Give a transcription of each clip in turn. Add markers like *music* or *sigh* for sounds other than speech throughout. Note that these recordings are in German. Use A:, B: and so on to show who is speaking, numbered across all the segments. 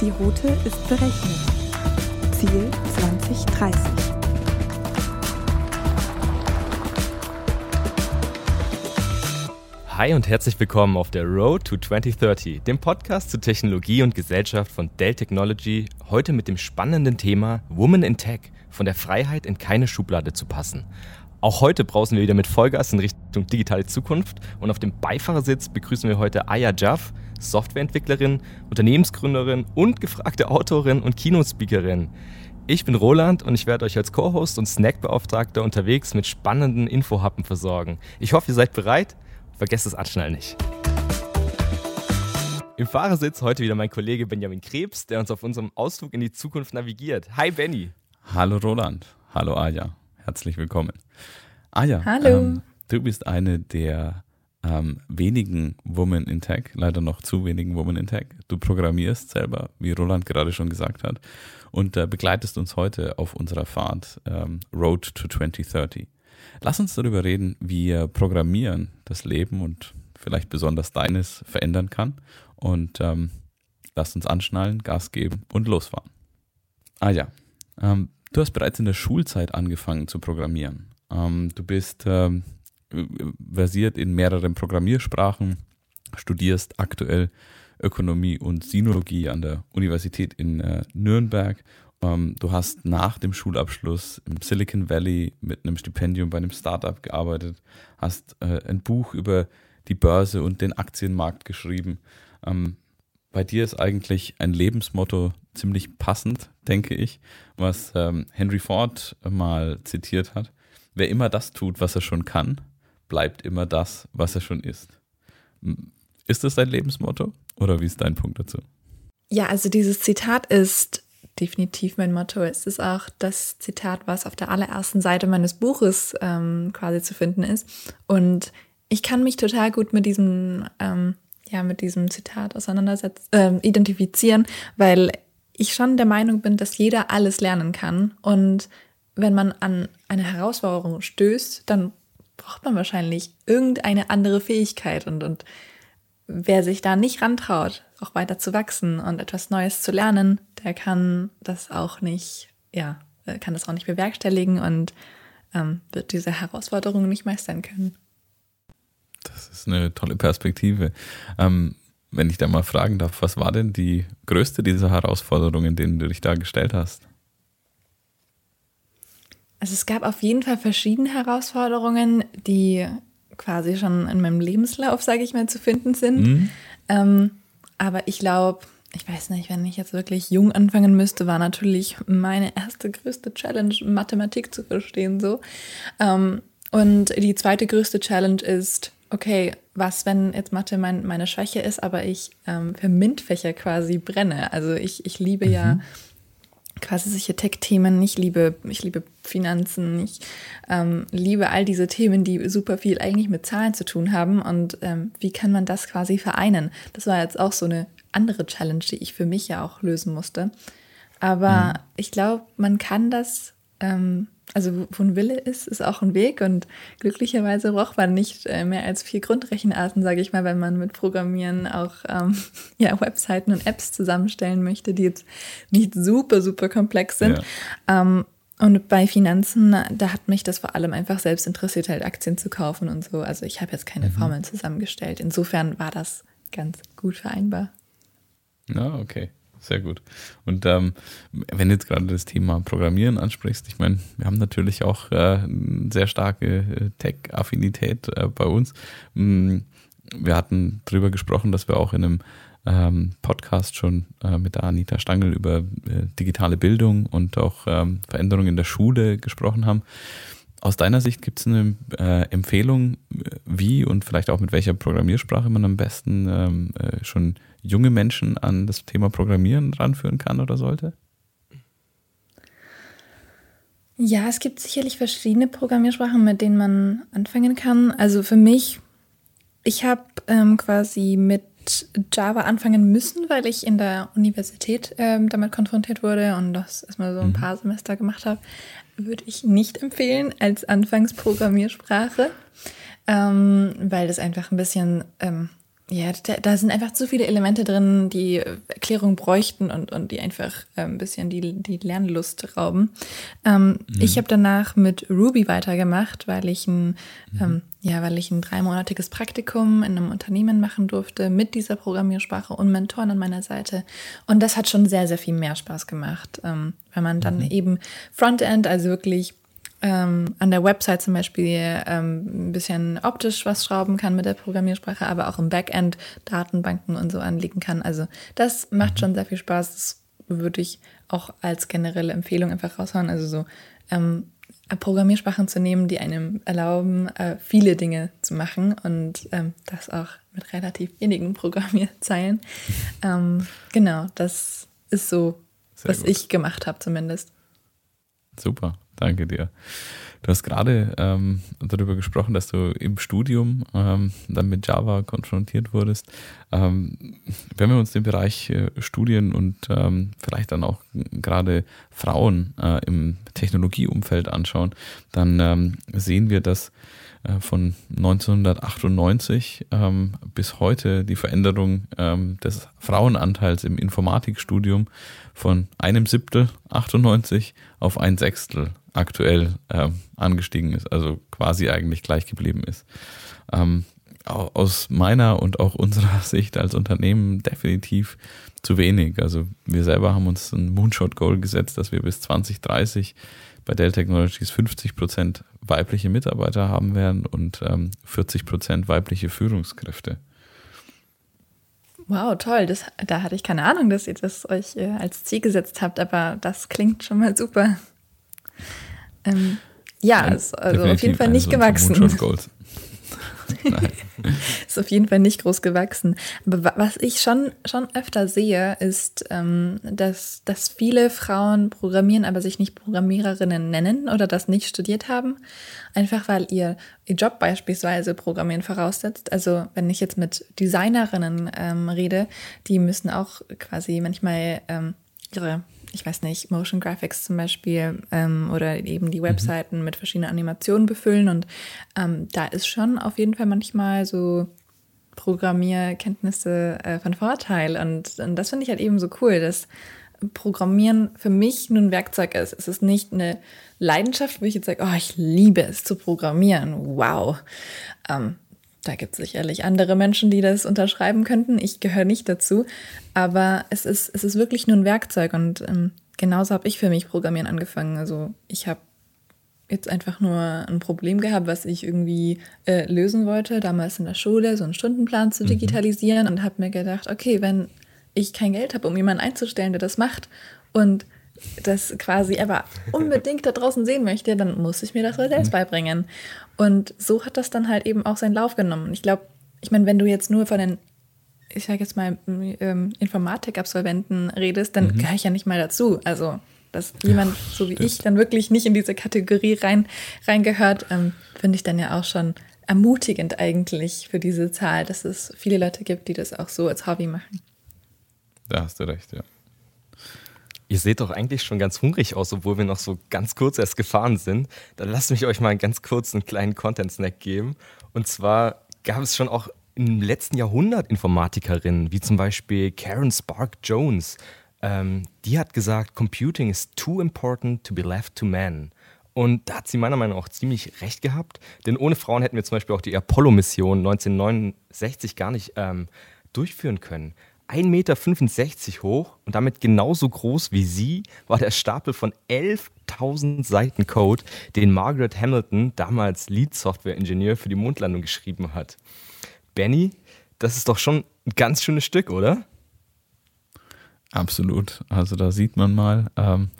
A: Die Route ist berechnet. Ziel 2030.
B: Hi und herzlich willkommen auf der Road to 2030, dem Podcast zu Technologie und Gesellschaft von Dell Technology. Heute mit dem spannenden Thema Woman in Tech, von der Freiheit in keine Schublade zu passen. Auch heute brausen wir wieder mit Vollgas in Richtung digitale Zukunft und auf dem Beifahrersitz begrüßen wir heute Aya Jaff, Softwareentwicklerin, Unternehmensgründerin und gefragte Autorin und Kinospeakerin. Ich bin Roland und ich werde euch als Co-Host und Snackbeauftragter unterwegs mit spannenden Infohappen versorgen. Ich hoffe, ihr seid bereit. Vergesst das Anschnallen nicht. Im Fahrersitz heute wieder mein Kollege Benjamin Krebs, der uns auf unserem Ausflug in die Zukunft navigiert. Hi Benny.
C: Hallo Roland. Hallo Aja. Herzlich willkommen. Aja,
A: Hallo.
C: Ähm, du bist eine der ähm, wenigen Women in Tech, leider noch zu wenigen Women in Tech. Du programmierst selber, wie Roland gerade schon gesagt hat, und äh, begleitest uns heute auf unserer Fahrt ähm, Road to 2030. Lass uns darüber reden, wie äh, Programmieren das Leben und vielleicht besonders deines verändern kann. Und ähm, lass uns anschnallen, Gas geben und losfahren. Ah ja, ähm, du hast bereits in der Schulzeit angefangen zu programmieren. Ähm, du bist ähm, versiert in mehreren Programmiersprachen, studierst aktuell Ökonomie und Sinologie an der Universität in äh, Nürnberg. Ähm, du hast nach dem Schulabschluss im Silicon Valley mit einem Stipendium bei einem Startup gearbeitet, hast äh, ein Buch über die Börse und den Aktienmarkt geschrieben. Ähm, bei dir ist eigentlich ein Lebensmotto ziemlich passend, denke ich, was ähm, Henry Ford mal zitiert hat. Wer immer das tut, was er schon kann, bleibt immer das, was er schon ist. Ist das dein Lebensmotto oder wie ist dein Punkt dazu?
A: Ja, also dieses Zitat ist definitiv mein Motto. Es ist auch das Zitat, was auf der allerersten Seite meines Buches ähm, quasi zu finden ist. Und ich kann mich total gut mit diesem, ähm, ja, mit diesem Zitat auseinandersetzen, äh, identifizieren, weil ich schon der Meinung bin, dass jeder alles lernen kann. Und wenn man an eine Herausforderung stößt, dann braucht man wahrscheinlich irgendeine andere Fähigkeit. Und, und wer sich da nicht rantraut, auch weiter zu wachsen und etwas Neues zu lernen, der kann das auch nicht, ja, kann das auch nicht bewerkstelligen und ähm, wird diese Herausforderungen nicht meistern können.
C: Das ist eine tolle Perspektive. Ähm, wenn ich da mal fragen darf, was war denn die größte dieser Herausforderungen, denen du dich da gestellt hast?
A: Also es gab auf jeden Fall verschiedene Herausforderungen, die quasi schon in meinem Lebenslauf, sage ich mal, zu finden sind. Mhm. Ähm, aber ich glaube, ich weiß nicht, wenn ich jetzt wirklich jung anfangen müsste, war natürlich meine erste größte Challenge, Mathematik zu verstehen. So. Ähm, und die zweite größte Challenge ist, okay, was, wenn jetzt Mathe mein, meine Schwäche ist, aber ich ähm, für MINT-Fächer quasi brenne? Also ich, ich liebe mhm. ja quasi solche Tech-Themen. Ich liebe, ich liebe Finanzen, ich ähm, liebe all diese Themen, die super viel eigentlich mit Zahlen zu tun haben. Und ähm, wie kann man das quasi vereinen? Das war jetzt auch so eine andere Challenge, die ich für mich ja auch lösen musste. Aber mhm. ich glaube, man kann das ähm, also wo ein Wille ist, ist auch ein Weg und glücklicherweise braucht man nicht äh, mehr als vier Grundrechenarten, sage ich mal, wenn man mit Programmieren auch ähm, *laughs* ja, Webseiten und Apps zusammenstellen möchte, die jetzt nicht super, super komplex sind. Ja. Ähm, und bei Finanzen, da hat mich das vor allem einfach selbst interessiert, halt Aktien zu kaufen und so. Also ich habe jetzt keine mhm. Formeln zusammengestellt. Insofern war das ganz gut vereinbar.
C: Ja, okay. Sehr gut. Und ähm, wenn du jetzt gerade das Thema Programmieren ansprichst, ich meine, wir haben natürlich auch äh, eine sehr starke äh, Tech-Affinität äh, bei uns. Mm, wir hatten darüber gesprochen, dass wir auch in einem ähm, Podcast schon äh, mit der Anita Stangl über äh, digitale Bildung und auch ähm, Veränderungen in der Schule gesprochen haben. Aus deiner Sicht gibt es eine äh, Empfehlung, wie und vielleicht auch mit welcher Programmiersprache man am besten ähm, äh, schon junge Menschen an das Thema Programmieren ranführen kann oder sollte?
A: Ja, es gibt sicherlich verschiedene Programmiersprachen, mit denen man anfangen kann. Also für mich, ich habe ähm, quasi mit Java anfangen müssen, weil ich in der Universität ähm, damit konfrontiert wurde und das erstmal so ein mhm. paar Semester gemacht habe. Würde ich nicht empfehlen als Anfangsprogrammiersprache, ähm, weil das einfach ein bisschen ähm, ja, da, da, sind einfach zu viele Elemente drin, die Erklärung bräuchten und, und die einfach äh, ein bisschen die, die Lernlust rauben. Ähm, mhm. Ich habe danach mit Ruby weitergemacht, weil ich ein, mhm. ähm, ja, weil ich ein dreimonatiges Praktikum in einem Unternehmen machen durfte mit dieser Programmiersprache und Mentoren an meiner Seite. Und das hat schon sehr, sehr viel mehr Spaß gemacht, ähm, wenn man dann mhm. eben Frontend, also wirklich ähm, an der Website zum Beispiel ähm, ein bisschen optisch was schrauben kann mit der Programmiersprache, aber auch im Backend Datenbanken und so anlegen kann. Also das macht mhm. schon sehr viel Spaß. Das würde ich auch als generelle Empfehlung einfach raushauen. Also so ähm, Programmiersprachen zu nehmen, die einem erlauben, äh, viele Dinge zu machen und ähm, das auch mit relativ wenigen Programmierzeilen. *laughs* ähm, genau, das ist so, Sehr was gut. ich gemacht habe zumindest.
C: Super. Danke dir. Du hast gerade ähm, darüber gesprochen, dass du im Studium ähm, dann mit Java konfrontiert wurdest. Ähm, wenn wir uns den Bereich äh, Studien und ähm, vielleicht dann auch gerade Frauen äh, im Technologieumfeld anschauen, dann ähm, sehen wir, dass äh, von 1998 ähm, bis heute die Veränderung des Frauenanteils im Informatikstudium von einem Siebtel 98 auf ein Sechstel aktuell äh, angestiegen ist, also quasi eigentlich gleich geblieben ist. Ähm, aus meiner und auch unserer *laughs* Sicht als Unternehmen definitiv zu wenig. Also wir selber haben uns ein Moonshot-Goal gesetzt, dass wir bis 2030 bei Dell Technologies 50 Prozent weibliche Mitarbeiter haben werden und ähm, 40 Prozent weibliche Führungskräfte.
A: Wow, toll. Das, da hatte ich keine Ahnung, dass ihr das euch äh, als Ziel gesetzt habt, aber das klingt schon mal super. Ähm, ja, ist also auf jeden Fall nicht gewachsen. *laughs* ist auf jeden Fall nicht groß gewachsen. Aber was ich schon, schon öfter sehe, ist, ähm, dass, dass viele Frauen programmieren, aber sich nicht Programmiererinnen nennen oder das nicht studiert haben. Einfach weil ihr, ihr Job beispielsweise Programmieren voraussetzt. Also wenn ich jetzt mit Designerinnen ähm, rede, die müssen auch quasi manchmal ähm, ihre ich weiß nicht, Motion Graphics zum Beispiel ähm, oder eben die mhm. Webseiten mhm. mit verschiedenen Animationen befüllen. Und ähm, da ist schon auf jeden Fall manchmal so Programmierkenntnisse äh, von Vorteil. Und, und das finde ich halt eben so cool, dass Programmieren für mich nur ein Werkzeug ist. Es ist nicht eine Leidenschaft, wo ich jetzt sage, oh, ich liebe es zu programmieren. Wow. Ähm, da gibt es sicherlich andere Menschen, die das unterschreiben könnten. Ich gehöre nicht dazu. Aber es ist, es ist wirklich nur ein Werkzeug. Und ähm, genauso habe ich für mich Programmieren angefangen. Also ich habe jetzt einfach nur ein Problem gehabt, was ich irgendwie äh, lösen wollte, damals in der Schule, so einen Stundenplan zu mhm. digitalisieren mhm. und habe mir gedacht, okay, wenn ich kein Geld habe, um jemanden einzustellen, der das macht und das quasi aber unbedingt da draußen sehen möchte, dann muss ich mir das wohl selbst mhm. beibringen. Und so hat das dann halt eben auch seinen Lauf genommen. Ich glaube, ich meine, wenn du jetzt nur von den, ich sage jetzt mal, ähm, Informatik-Absolventen redest, dann mhm. gehöre ich ja nicht mal dazu. Also, dass jemand ja, so wie ich dann wirklich nicht in diese Kategorie rein, reingehört, ähm, finde ich dann ja auch schon ermutigend eigentlich für diese Zahl, dass es viele Leute gibt, die das auch so als Hobby machen.
C: Da hast du recht, ja.
B: Ihr seht doch eigentlich schon ganz hungrig aus, obwohl wir noch so ganz kurz erst gefahren sind. Dann lasst mich euch mal ganz kurz einen kleinen Content-Snack geben. Und zwar gab es schon auch im letzten Jahrhundert Informatikerinnen, wie zum Beispiel Karen Spark Jones. Ähm, die hat gesagt, Computing is too important to be left to men. Und da hat sie meiner Meinung nach auch ziemlich recht gehabt, denn ohne Frauen hätten wir zum Beispiel auch die Apollo-Mission 1969 gar nicht ähm, durchführen können. 1,65 Meter hoch und damit genauso groß wie sie war der Stapel von 11.000 Seiten Code, den Margaret Hamilton, damals Lead-Software-Ingenieur für die Mondlandung, geschrieben hat. Benny, das ist doch schon ein ganz schönes Stück, oder?
C: Absolut. Also da sieht man mal, ähm,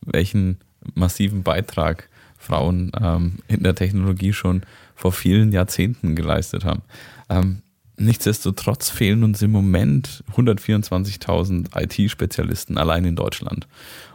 C: welchen massiven Beitrag Frauen ähm, in der Technologie schon vor vielen Jahrzehnten geleistet haben. Ähm, Nichtsdestotrotz fehlen uns im Moment 124.000 IT-Spezialisten allein in Deutschland.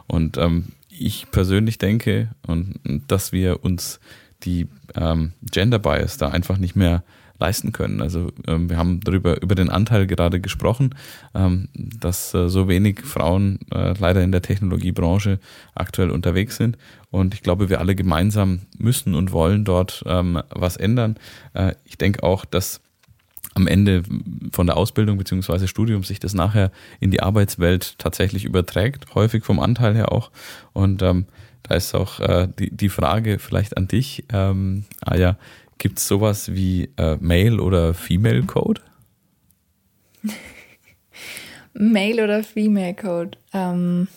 C: Und ähm, ich persönlich denke, und, dass wir uns die ähm, Gender Bias da einfach nicht mehr leisten können. Also ähm, wir haben darüber über den Anteil gerade gesprochen, ähm, dass äh, so wenig Frauen äh, leider in der Technologiebranche aktuell unterwegs sind. Und ich glaube, wir alle gemeinsam müssen und wollen dort ähm, was ändern. Äh, ich denke auch, dass am Ende von der Ausbildung beziehungsweise Studium sich das nachher in die Arbeitswelt tatsächlich überträgt, häufig vom Anteil her auch. Und ähm, da ist auch äh, die, die Frage vielleicht an dich, ähm, Aya, gibt es sowas wie äh, Male- oder Female-Code? *laughs*
A: Male- oder Female-Code? Ähm,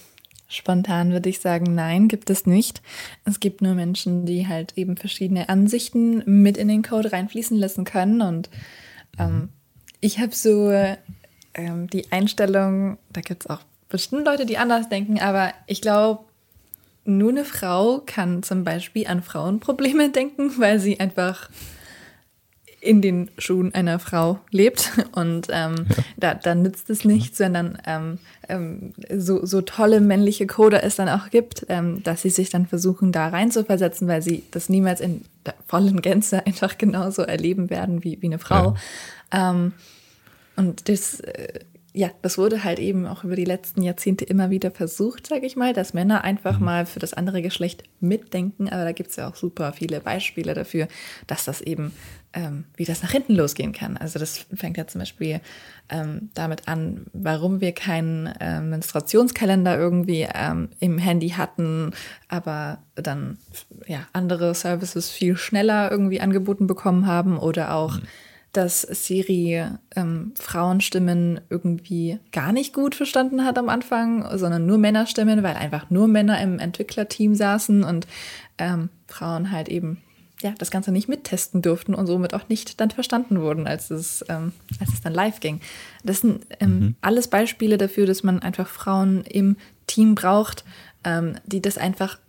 A: spontan würde ich sagen, nein, gibt es nicht. Es gibt nur Menschen, die halt eben verschiedene Ansichten mit in den Code reinfließen lassen können. Und ähm, ich habe so ähm, die Einstellung, da gibt es auch bestimmt Leute, die anders denken, aber ich glaube, nur eine Frau kann zum Beispiel an Frauenprobleme *laughs* denken, weil sie einfach in den Schuhen einer Frau lebt. Und ähm, ja. da, da nützt es nicht, sondern ähm, ähm, so, so tolle männliche Coder es dann auch gibt, ähm, dass sie sich dann versuchen, da rein zu versetzen, weil sie das niemals in der vollen Gänze einfach genauso erleben werden wie, wie eine Frau. Ja. Ähm, und das äh, ja, das wurde halt eben auch über die letzten Jahrzehnte immer wieder versucht, sage ich mal, dass Männer einfach mhm. mal für das andere Geschlecht mitdenken. Aber da gibt es ja auch super viele Beispiele dafür, dass das eben, ähm, wie das nach hinten losgehen kann. Also das fängt ja zum Beispiel ähm, damit an, warum wir keinen äh, Menstruationskalender irgendwie ähm, im Handy hatten, aber dann ja andere Services viel schneller irgendwie angeboten bekommen haben oder auch mhm dass Siri ähm, Frauenstimmen irgendwie gar nicht gut verstanden hat am Anfang, sondern nur Männerstimmen, weil einfach nur Männer im Entwicklerteam saßen und ähm, Frauen halt eben ja, das Ganze nicht mittesten durften und somit auch nicht dann verstanden wurden, als es, ähm, als es dann live ging. Das sind ähm, mhm. alles Beispiele dafür, dass man einfach Frauen im Team braucht, ähm, die das einfach,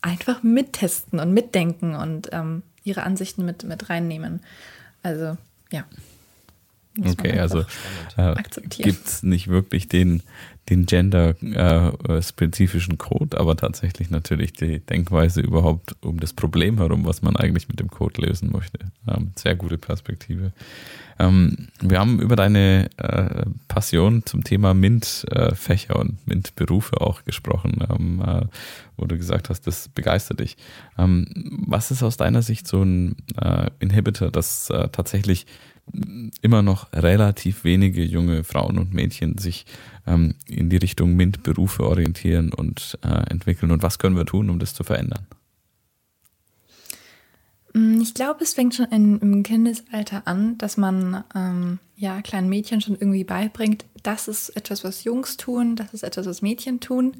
A: einfach mittesten und mitdenken und ähm, ihre Ansichten mit, mit reinnehmen. Also, ja.
C: Okay, also äh, gibt es nicht wirklich den, den gender-spezifischen äh, Code, aber tatsächlich natürlich die Denkweise überhaupt um das Problem herum, was man eigentlich mit dem Code lösen möchte. Ähm, sehr gute Perspektive. Ähm, wir haben über deine äh, Passion zum Thema MINT-Fächer äh, und MINT-Berufe auch gesprochen, ähm, äh, wo du gesagt hast, das begeistert dich. Ähm, was ist aus deiner Sicht so ein äh, Inhibitor, das äh, tatsächlich immer noch relativ wenige junge Frauen und Mädchen sich ähm, in die Richtung MINT-Berufe orientieren und äh, entwickeln? Und was können wir tun, um das zu verändern?
A: Mm, ich glaube, es fängt schon in, im Kindesalter an, dass man ähm, ja kleinen Mädchen schon irgendwie beibringt, das ist etwas, was Jungs tun, das ist etwas, was Mädchen tun.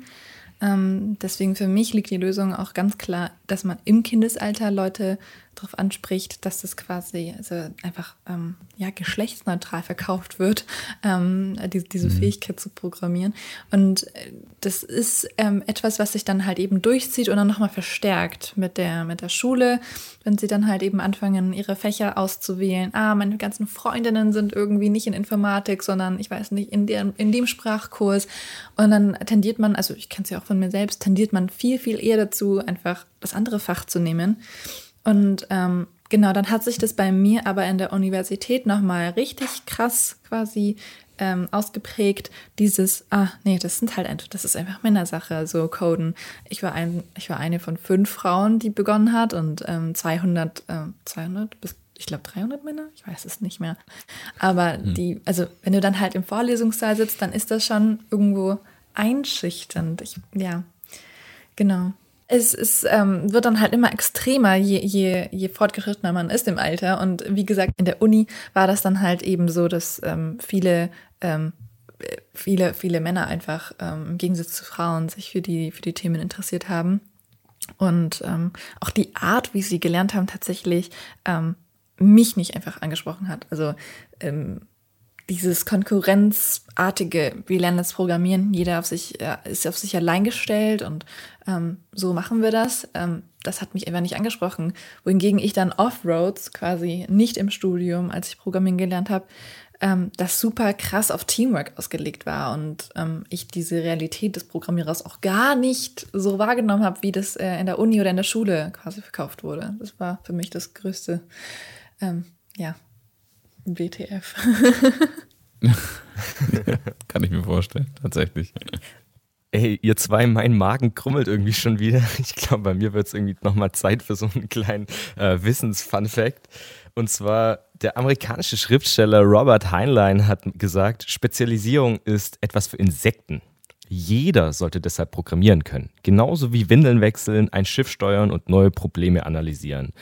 A: Ähm, deswegen für mich liegt die Lösung auch ganz klar, dass man im Kindesalter Leute darauf anspricht, dass das quasi also einfach ähm, ja, geschlechtsneutral verkauft wird, ähm, die, diese mhm. Fähigkeit zu programmieren. Und äh, das ist ähm, etwas, was sich dann halt eben durchzieht und dann nochmal verstärkt mit der, mit der Schule, wenn sie dann halt eben anfangen, ihre Fächer auszuwählen. Ah, meine ganzen Freundinnen sind irgendwie nicht in Informatik, sondern ich weiß nicht, in, der, in dem Sprachkurs. Und dann tendiert man, also ich kenne es ja auch von mir selbst, tendiert man viel, viel eher dazu, einfach das andere Fach zu nehmen. Und ähm, genau, dann hat sich das bei mir aber in der Universität nochmal richtig krass quasi ähm, ausgeprägt, dieses, ah, nee, das sind halt einfach, das ist einfach Männersache, so Coden. Ich war, ein, ich war eine von fünf Frauen, die begonnen hat und ähm, 200, äh, 200 bis ich glaube 300 Männer, ich weiß es nicht mehr. Aber hm. die, also wenn du dann halt im Vorlesungssaal sitzt, dann ist das schon irgendwo einschüchternd. Ich, ja, genau es, es ähm, wird dann halt immer extremer, je, je, je fortgeschrittener man ist im Alter. Und wie gesagt, in der Uni war das dann halt eben so, dass ähm, viele, ähm, viele, viele Männer einfach ähm, im Gegensatz zu Frauen sich für die, für die Themen interessiert haben. Und ähm, auch die Art, wie sie gelernt haben, tatsächlich ähm, mich nicht einfach angesprochen hat. Also ähm, dieses konkurrenzartige, wir lernen das Programmieren, jeder auf sich, äh, ist auf sich allein gestellt und ähm, so machen wir das. Ähm, das hat mich einfach nicht angesprochen. Wohingegen ich dann Offroads, quasi nicht im Studium, als ich Programmieren gelernt habe, ähm, das super krass auf Teamwork ausgelegt war und ähm, ich diese Realität des Programmierers auch gar nicht so wahrgenommen habe, wie das äh, in der Uni oder in der Schule quasi verkauft wurde. Das war für mich das größte, ähm, ja, WTF. *laughs*
C: Kann ich mir vorstellen, tatsächlich.
B: Ey, ihr zwei, mein Magen krummelt irgendwie schon wieder. Ich glaube, bei mir wird es irgendwie nochmal Zeit für so einen kleinen äh, Wissens-Fun-Fact. Und zwar, der amerikanische Schriftsteller Robert Heinlein hat gesagt, Spezialisierung ist etwas für Insekten. Jeder sollte deshalb programmieren können. Genauso wie Windeln wechseln, ein Schiff steuern und neue Probleme analysieren.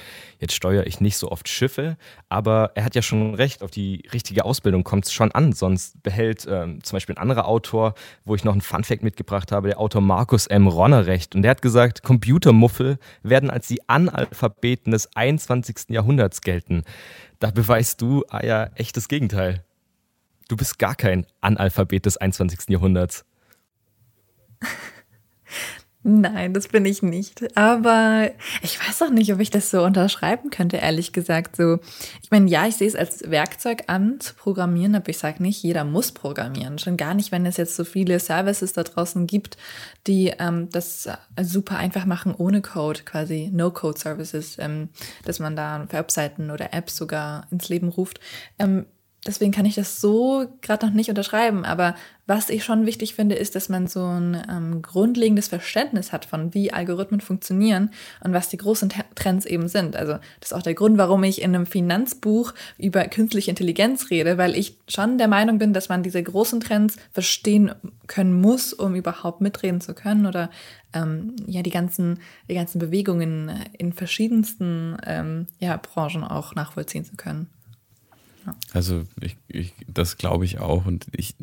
B: Jetzt steuere ich nicht so oft Schiffe, aber er hat ja schon recht, auf die richtige Ausbildung kommt es schon an. Sonst behält ähm, zum Beispiel ein anderer Autor, wo ich noch einen Funfact mitgebracht habe, der Autor Markus M. Ronner recht. Und der hat gesagt, Computermuffel werden als die Analphabeten des 21. Jahrhunderts gelten. Da beweist du, ah ja, echtes Gegenteil. Du bist gar kein Analphabet des 21. Jahrhunderts. *laughs*
A: Nein, das bin ich nicht. Aber ich weiß auch nicht, ob ich das so unterschreiben könnte, ehrlich gesagt. So, ich meine, ja, ich sehe es als Werkzeug an, zu programmieren, aber ich sage nicht, jeder muss programmieren. Schon gar nicht, wenn es jetzt so viele Services da draußen gibt, die ähm, das super einfach machen ohne Code, quasi No-Code-Services, ähm, dass man da Webseiten oder Apps sogar ins Leben ruft. Ähm, deswegen kann ich das so gerade noch nicht unterschreiben. Aber was ich schon wichtig finde, ist, dass man so ein ähm, grundlegendes Verständnis hat von, wie Algorithmen funktionieren und was die großen Trends eben sind. Also das ist auch der Grund, warum ich in einem Finanzbuch über künstliche Intelligenz rede, weil ich schon der Meinung bin, dass man diese großen Trends verstehen können muss, um überhaupt mitreden zu können oder ähm, ja die ganzen, die ganzen Bewegungen in verschiedensten ähm, ja, Branchen auch nachvollziehen zu können.
C: Also ich, ich das glaube ich auch und ich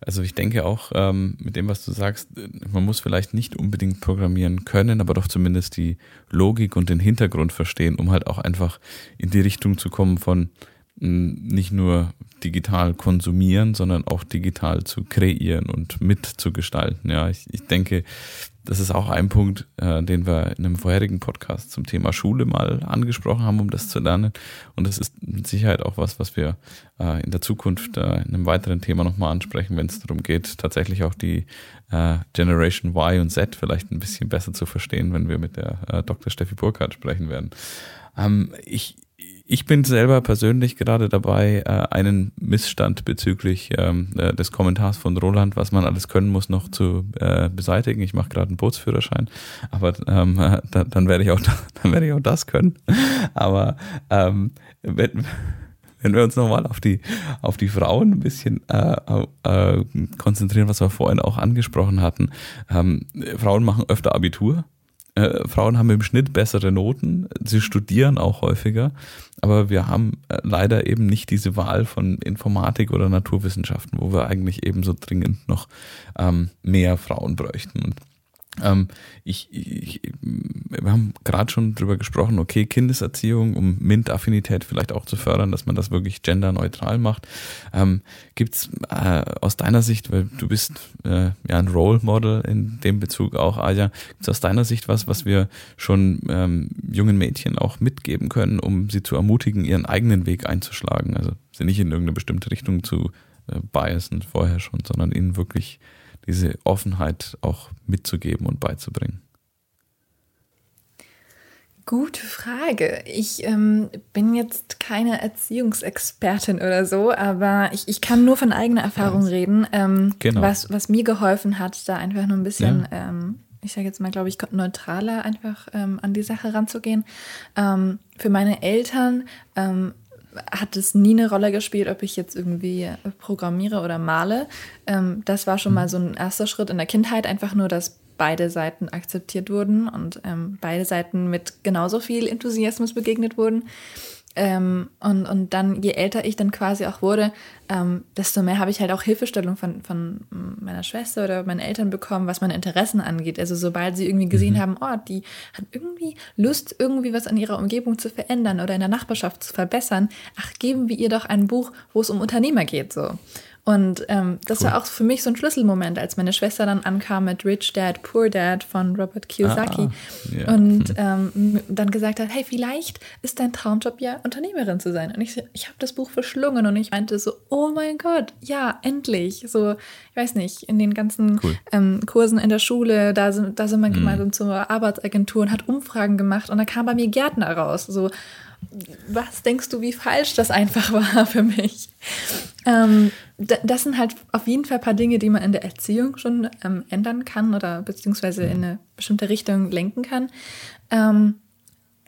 C: also ich denke auch ähm, mit dem, was du sagst, man muss vielleicht nicht unbedingt programmieren können, aber doch zumindest die Logik und den Hintergrund verstehen, um halt auch einfach in die Richtung zu kommen von nicht nur digital konsumieren, sondern auch digital zu kreieren und mitzugestalten. Ja, ich, ich denke, das ist auch ein Punkt, äh, den wir in einem vorherigen Podcast zum Thema Schule mal angesprochen haben, um das zu lernen. Und das ist mit Sicherheit auch was, was wir äh, in der Zukunft äh, in einem weiteren Thema nochmal ansprechen, wenn es darum geht, tatsächlich auch die äh, Generation Y und Z vielleicht ein bisschen besser zu verstehen, wenn wir mit der äh, Dr. Steffi Burkhardt sprechen werden. Ähm, ich, ich bin selber persönlich gerade dabei, äh, einen Missstand bezüglich ähm, äh, des Kommentars von Roland, was man alles können muss, noch zu äh, beseitigen. Ich mache gerade einen Bootsführerschein, aber ähm, *laughs* da, dann werde ich auch *laughs* dann werde ich auch das können. Aber ähm, wenn, wenn wir uns nochmal auf die auf die Frauen ein bisschen äh, äh, konzentrieren, was wir vorhin auch angesprochen hatten. Ähm, Frauen machen öfter Abitur äh, Frauen haben im Schnitt bessere Noten, sie studieren auch häufiger, aber wir haben äh, leider eben nicht diese Wahl von Informatik oder Naturwissenschaften, wo wir eigentlich eben so dringend noch ähm, mehr Frauen bräuchten. Und ähm, ich, ich, wir haben gerade schon drüber gesprochen, okay, Kindeserziehung, um MINT-Affinität vielleicht auch zu fördern, dass man das wirklich genderneutral macht. Ähm, Gibt es äh, aus deiner Sicht, weil du bist äh, ja ein Role Model in dem Bezug auch, Aja, gibt es aus deiner Sicht was, was wir schon ähm, jungen Mädchen auch mitgeben können, um sie zu ermutigen, ihren eigenen Weg einzuschlagen? Also sie nicht in irgendeine bestimmte Richtung zu äh, biasen vorher schon, sondern ihnen wirklich diese Offenheit auch mitzugeben und beizubringen?
A: Gute Frage. Ich ähm, bin jetzt keine Erziehungsexpertin oder so, aber ich, ich kann nur von eigener Erfahrung ja. reden, ähm, genau. was, was mir geholfen hat, da einfach nur ein bisschen, ja. ähm, ich sage jetzt mal, glaube ich, neutraler einfach ähm, an die Sache ranzugehen. Ähm, für meine Eltern ähm, hat es nie eine Rolle gespielt, ob ich jetzt irgendwie programmiere oder male. Ähm, das war schon mal so ein erster Schritt in der Kindheit, einfach nur, dass beide Seiten akzeptiert wurden und ähm, beide Seiten mit genauso viel Enthusiasmus begegnet wurden. Ähm, und, und dann, je älter ich dann quasi auch wurde, ähm, desto mehr habe ich halt auch Hilfestellung von, von meiner Schwester oder meinen Eltern bekommen, was meine Interessen angeht. Also sobald sie irgendwie gesehen mhm. haben, oh, die hat irgendwie Lust, irgendwie was an ihrer Umgebung zu verändern oder in der Nachbarschaft zu verbessern, ach, geben wir ihr doch ein Buch, wo es um Unternehmer geht, so. Und ähm, das cool. war auch für mich so ein Schlüsselmoment, als meine Schwester dann ankam mit Rich Dad, Poor Dad von Robert Kiyosaki ah, yeah. und ähm, dann gesagt hat, hey, vielleicht ist dein Traumjob ja Unternehmerin zu sein. Und ich, ich habe das Buch verschlungen und ich meinte so, oh mein Gott, ja, endlich. So, ich weiß nicht, in den ganzen cool. ähm, Kursen in der Schule, da sind, da sind wir mm. gemeinsam zur Arbeitsagentur und hat Umfragen gemacht und da kam bei mir Gärtner raus. So, was denkst du, wie falsch das einfach *laughs* war für mich? Ähm, das sind halt auf jeden Fall ein paar Dinge, die man in der Erziehung schon ähm, ändern kann oder beziehungsweise in eine bestimmte Richtung lenken kann. Ähm,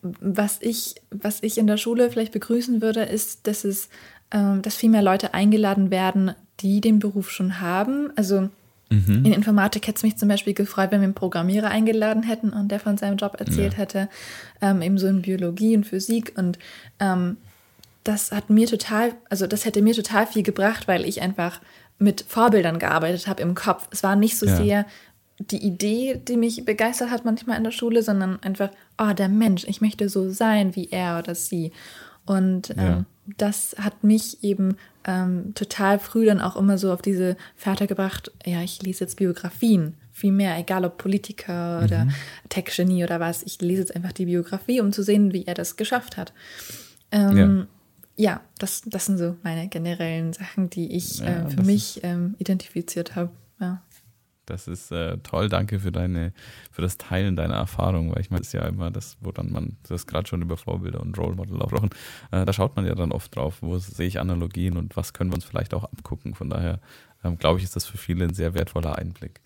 A: was ich, was ich in der Schule vielleicht begrüßen würde, ist, dass es, ähm, dass viel mehr Leute eingeladen werden, die den Beruf schon haben. Also mhm. in Informatik hätte es mich zum Beispiel gefreut, wenn wir einen Programmierer eingeladen hätten und der von seinem Job erzählt ja. hätte, ähm, ebenso in Biologie und Physik. Und ähm, das hat mir total, also das hätte mir total viel gebracht, weil ich einfach mit Vorbildern gearbeitet habe im Kopf. Es war nicht so ja. sehr die Idee, die mich begeistert hat manchmal in der Schule, sondern einfach, oh, der Mensch, ich möchte so sein wie er oder sie. Und ähm, ja. das hat mich eben ähm, total früh dann auch immer so auf diese Fährte gebracht, ja, ich lese jetzt Biografien, viel mehr, egal ob Politiker oder mhm. Tech-Genie oder was, ich lese jetzt einfach die Biografie, um zu sehen, wie er das geschafft hat. Ähm, ja. Ja, das, das sind so meine generellen Sachen, die ich ja, äh, für mich ähm, identifiziert habe. Ja.
C: Das ist äh, toll, danke für deine, für das Teilen deiner Erfahrung, weil ich meine, das ist ja immer das, wo dann man, das gerade schon über Vorbilder und Role Model auch äh, da schaut man ja dann oft drauf, wo sehe ich Analogien und was können wir uns vielleicht auch abgucken. Von daher ähm, glaube ich, ist das für viele ein sehr wertvoller Einblick.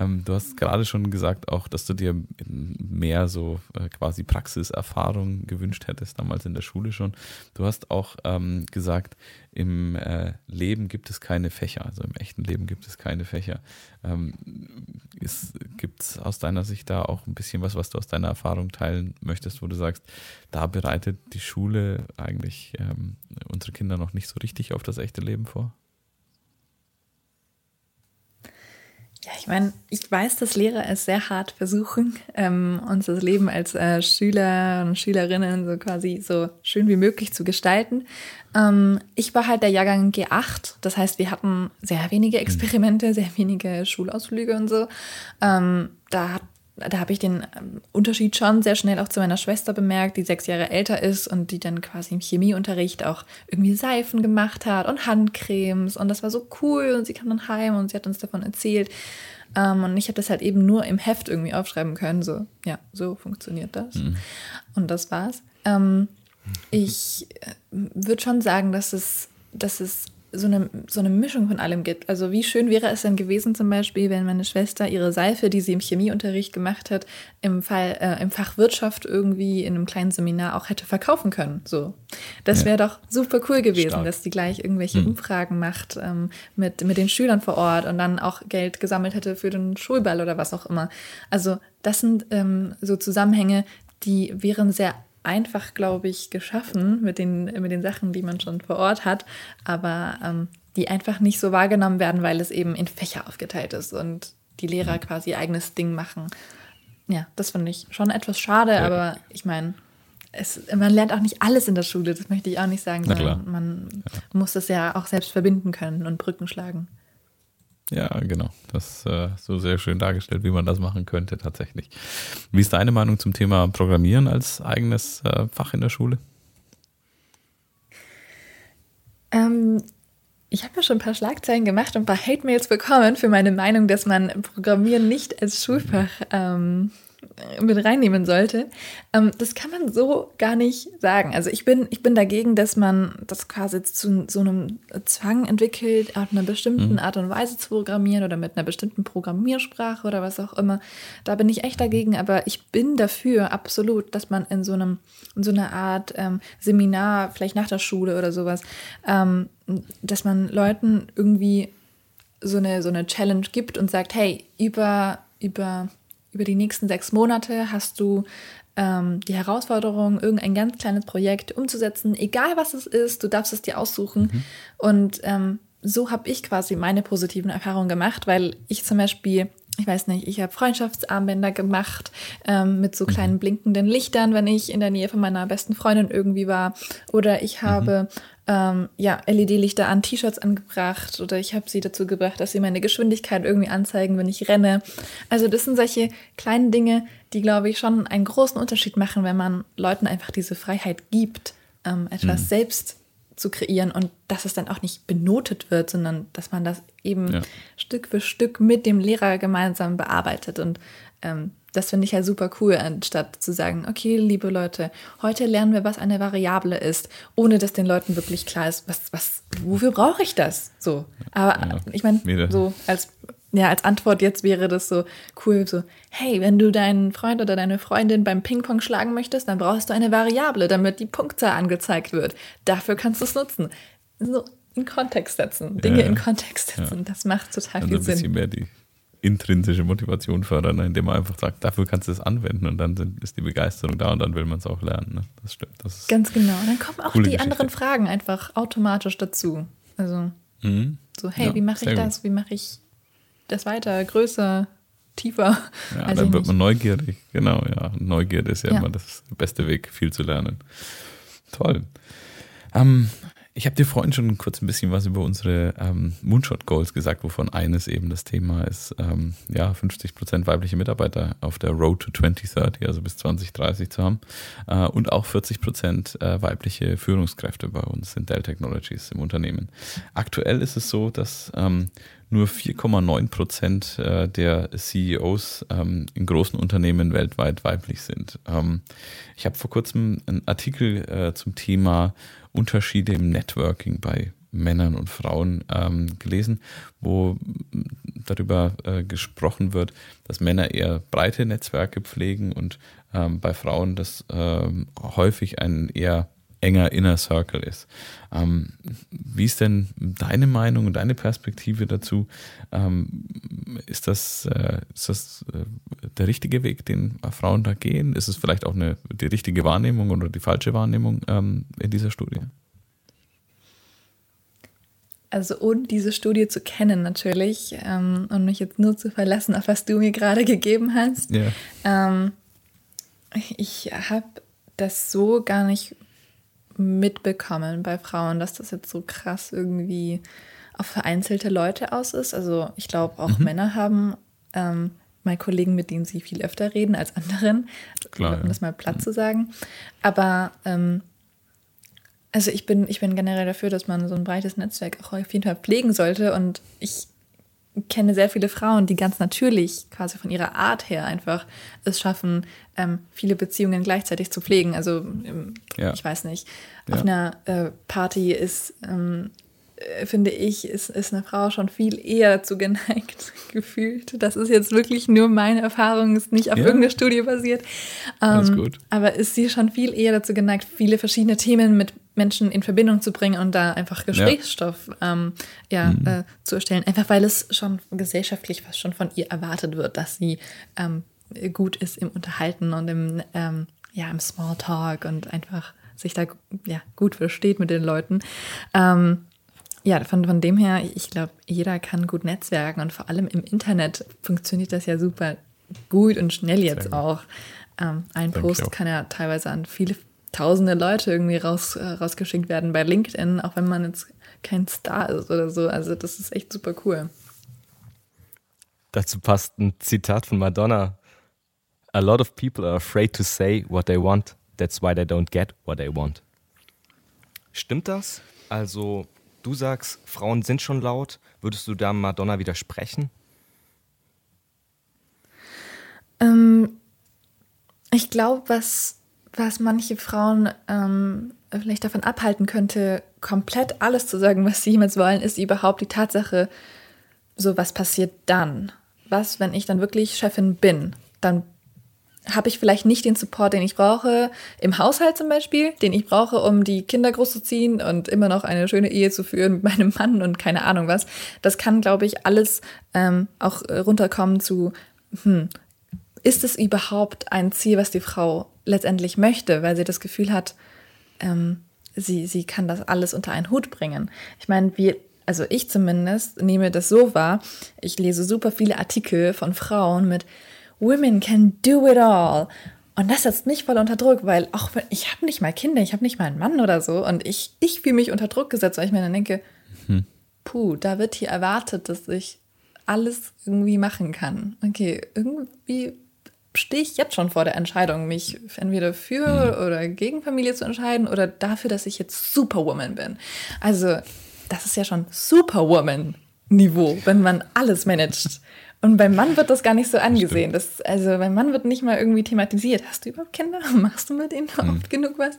C: Ähm, du hast gerade schon gesagt auch, dass du dir mehr so äh, quasi Praxiserfahrung gewünscht hättest, damals in der Schule schon. Du hast auch ähm, gesagt, im äh, Leben gibt es keine Fächer, also im echten Leben gibt es keine Fächer. Ähm, gibt es aus deiner Sicht da auch ein bisschen was, was du aus deiner Erfahrung teilen möchtest, wo du sagst, da bereitet die Schule eigentlich ähm, unsere Kinder noch nicht so richtig auf das echte Leben vor?
A: Ja, ich meine, ich weiß, dass Lehrer es sehr hart versuchen, ähm, uns das Leben als äh, Schüler und Schülerinnen so quasi so schön wie möglich zu gestalten. Ähm, ich war halt der Jahrgang G8, das heißt, wir hatten sehr wenige Experimente, *laughs* sehr wenige Schulausflüge und so. Ähm, da hat da habe ich den ähm, Unterschied schon sehr schnell auch zu meiner Schwester bemerkt, die sechs Jahre älter ist und die dann quasi im Chemieunterricht auch irgendwie Seifen gemacht hat und Handcremes und das war so cool und sie kam dann heim und sie hat uns davon erzählt. Ähm, und ich habe das halt eben nur im Heft irgendwie aufschreiben können, so, ja, so funktioniert das. Mhm. Und das war's. Ähm, ich äh, würde schon sagen, dass es, dass es so eine, so eine Mischung von allem gibt. Also wie schön wäre es denn gewesen zum Beispiel, wenn meine Schwester ihre Seife, die sie im Chemieunterricht gemacht hat, im, Fall, äh, im Fach Wirtschaft irgendwie in einem kleinen Seminar auch hätte verkaufen können. So, Das wäre ja. doch super cool gewesen, Stark. dass die gleich irgendwelche mhm. Umfragen macht ähm, mit, mit den Schülern vor Ort und dann auch Geld gesammelt hätte für den Schulball oder was auch immer. Also das sind ähm, so Zusammenhänge, die wären sehr einfach, glaube ich, geschaffen mit den, mit den Sachen, die man schon vor Ort hat, aber ähm, die einfach nicht so wahrgenommen werden, weil es eben in Fächer aufgeteilt ist und die Lehrer quasi ihr eigenes Ding machen. Ja, das finde ich schon etwas schade, ja. aber ich meine, man lernt auch nicht alles in der Schule, das möchte ich auch nicht sagen. Man ja. muss das ja auch selbst verbinden können und Brücken schlagen.
C: Ja, genau. Das ist äh, so sehr schön dargestellt, wie man das machen könnte tatsächlich. Wie ist deine Meinung zum Thema Programmieren als eigenes äh, Fach in der Schule?
A: Ähm, ich habe ja schon ein paar Schlagzeilen gemacht und ein paar Hate-Mails bekommen für meine Meinung, dass man Programmieren nicht als Schulfach ähm, mit reinnehmen sollte. Ähm, das kann man so gar nicht sagen. Also ich bin, ich bin dagegen, dass man das quasi zu so einem Zwang entwickelt, auf einer bestimmten mhm. Art und Weise zu programmieren oder mit einer bestimmten Programmiersprache oder was auch immer. Da bin ich echt dagegen, aber ich bin dafür absolut, dass man in so einem, in so einer Art ähm, Seminar, vielleicht nach der Schule oder sowas, ähm, dass man Leuten irgendwie so eine, so eine Challenge gibt und sagt, hey, über, über über die nächsten sechs Monate hast du ähm, die Herausforderung, irgendein ganz kleines Projekt umzusetzen, egal was es ist, du darfst es dir aussuchen. Mhm. Und ähm, so habe ich quasi meine positiven Erfahrungen gemacht, weil ich zum Beispiel ich weiß nicht, ich habe Freundschaftsarmbänder gemacht ähm, mit so mhm. kleinen blinkenden Lichtern, wenn ich in der Nähe von meiner besten Freundin irgendwie war. Oder ich mhm. habe. Ähm, ja, LED-Lichter an T-Shirts angebracht oder ich habe sie dazu gebracht, dass sie meine Geschwindigkeit irgendwie anzeigen, wenn ich renne. Also das sind solche kleinen Dinge, die, glaube ich, schon einen großen Unterschied machen, wenn man Leuten einfach diese Freiheit gibt, ähm, etwas mhm. selbst zu kreieren und dass es dann auch nicht benotet wird, sondern dass man das eben ja. Stück für Stück mit dem Lehrer gemeinsam bearbeitet. Und ähm, das finde ich ja super cool, anstatt zu sagen, okay, liebe Leute, heute lernen wir, was eine Variable ist, ohne dass den Leuten wirklich klar ist, was, was, wofür brauche ich das? So. Aber ja, ich meine, so als, ja, als Antwort jetzt wäre das so cool, so, hey, wenn du deinen Freund oder deine Freundin beim Ping-Pong schlagen möchtest, dann brauchst du eine Variable, damit die Punktzahl angezeigt wird. Dafür kannst du es nutzen. So in Kontext setzen, Dinge ja, in Kontext setzen, ja. das macht total also viel Sinn. Ein bisschen mehr
C: die intrinsische Motivation fördern, indem man einfach sagt, dafür kannst du es anwenden und dann sind, ist die Begeisterung da und dann will man es auch lernen. Ne? Das stimmt. Das
A: Ganz genau. Und dann kommen auch die Geschichte. anderen Fragen einfach automatisch dazu. Also mhm. so, hey, ja, wie mache ich das? Gut. Wie mache ich das weiter, größer, tiefer?
C: Ja, dann wird nicht. man neugierig. Genau, ja. Neugierde ist ja, ja, immer das beste Weg, viel zu lernen. Toll. Ähm, ich habe dir vorhin schon kurz ein bisschen was über unsere ähm, Moonshot Goals gesagt, wovon eines eben das Thema ist, ähm, ja, 50 Prozent weibliche Mitarbeiter auf der Road to 2030, also bis 2030 zu haben, äh, und auch 40 Prozent äh, weibliche Führungskräfte bei uns in Dell Technologies im Unternehmen. Aktuell ist es so, dass ähm, nur 4,9 Prozent äh, der CEOs ähm, in großen Unternehmen weltweit weiblich sind. Ähm, ich habe vor kurzem einen Artikel äh, zum Thema Unterschiede im Networking bei Männern und Frauen ähm, gelesen, wo darüber äh, gesprochen wird, dass Männer eher breite Netzwerke pflegen und ähm, bei Frauen das ähm, häufig ein eher enger Inner Circle ist. Ähm, wie ist denn deine Meinung und deine Perspektive dazu? Ähm, ist das, äh, ist das äh, der richtige Weg, den Frauen da gehen? Ist es vielleicht auch eine, die richtige Wahrnehmung oder die falsche Wahrnehmung ähm, in dieser Studie?
A: Also ohne diese Studie zu kennen natürlich ähm, und mich jetzt nur zu verlassen, auf was du mir gerade gegeben hast. Yeah. Ähm, ich habe das so gar nicht mitbekommen bei Frauen, dass das jetzt so krass irgendwie auf vereinzelte Leute aus ist. Also ich glaube, auch mhm. Männer haben ähm, mal Kollegen, mit denen sie viel öfter reden als anderen, Klar, um das mal platt mhm. zu sagen. Aber ähm, also ich bin, ich bin generell dafür, dass man so ein breites Netzwerk auch auf jeden Fall pflegen sollte. Und ich kenne sehr viele Frauen, die ganz natürlich, quasi von ihrer Art her einfach es schaffen, ähm, viele Beziehungen gleichzeitig zu pflegen. Also ähm, ja. ich weiß nicht, auf ja. einer äh, Party ist ähm, äh, finde ich, ist, ist eine Frau schon viel eher *laughs* dazu geneigt, *laughs* gefühlt. Das ist jetzt wirklich nur meine Erfahrung, ist nicht auf ja. irgendeiner Studie basiert. Ähm, gut. Aber ist sie schon viel eher dazu geneigt, viele verschiedene Themen mit Menschen in Verbindung zu bringen und da einfach Gesprächsstoff ja. Ähm, ja, mhm. äh, zu erstellen. Einfach weil es schon gesellschaftlich fast schon von ihr erwartet wird, dass sie ähm, gut ist im Unterhalten und im, ähm, ja, im Smalltalk und einfach sich da ja, gut versteht mit den Leuten. Ähm, ja, von, von dem her, ich glaube, jeder kann gut netzwerken und vor allem im Internet funktioniert das ja super gut und schnell jetzt auch. Ähm, ein Denke Post kann ja teilweise an viele tausende Leute irgendwie raus, äh, rausgeschickt werden bei LinkedIn, auch wenn man jetzt kein Star ist oder so. Also das ist echt super cool.
B: Dazu passt ein Zitat von Madonna. A lot of people are afraid to say what they want. That's why they don't get what they want. Stimmt das? Also Du sagst, Frauen sind schon laut. Würdest du da Madonna widersprechen?
A: Ähm, ich glaube, was, was manche Frauen ähm, vielleicht davon abhalten könnte, komplett alles zu sagen, was sie jemals wollen, ist überhaupt die Tatsache, so was passiert dann? Was, wenn ich dann wirklich Chefin bin? Dann habe ich vielleicht nicht den Support, den ich brauche, im Haushalt zum Beispiel, den ich brauche, um die Kinder großzuziehen und immer noch eine schöne Ehe zu führen mit *laughs* meinem Mann und keine Ahnung was. Das kann, glaube ich, alles ähm, auch runterkommen zu, hm, ist es überhaupt ein Ziel, was die Frau letztendlich möchte, weil sie das Gefühl hat, ähm, sie, sie kann das alles unter einen Hut bringen. Ich meine, wir, also ich zumindest nehme das so wahr, ich lese super viele Artikel von Frauen mit, Women can do it all. Und das setzt mich voll unter Druck, weil auch wenn ich habe nicht mal Kinder, ich habe nicht mal einen Mann oder so und ich, ich fühle mich unter Druck gesetzt, weil ich mir dann denke, hm. puh, da wird hier erwartet, dass ich alles irgendwie machen kann. Okay, irgendwie stehe ich jetzt schon vor der Entscheidung, mich entweder für hm. oder gegen Familie zu entscheiden oder dafür, dass ich jetzt Superwoman bin. Also, das ist ja schon Superwoman Niveau, wenn man alles managt. Und beim Mann wird das gar nicht so angesehen. Das, also beim Mann wird nicht mal irgendwie thematisiert. Hast du überhaupt Kinder? *laughs* Machst du mit denen hm. oft genug was?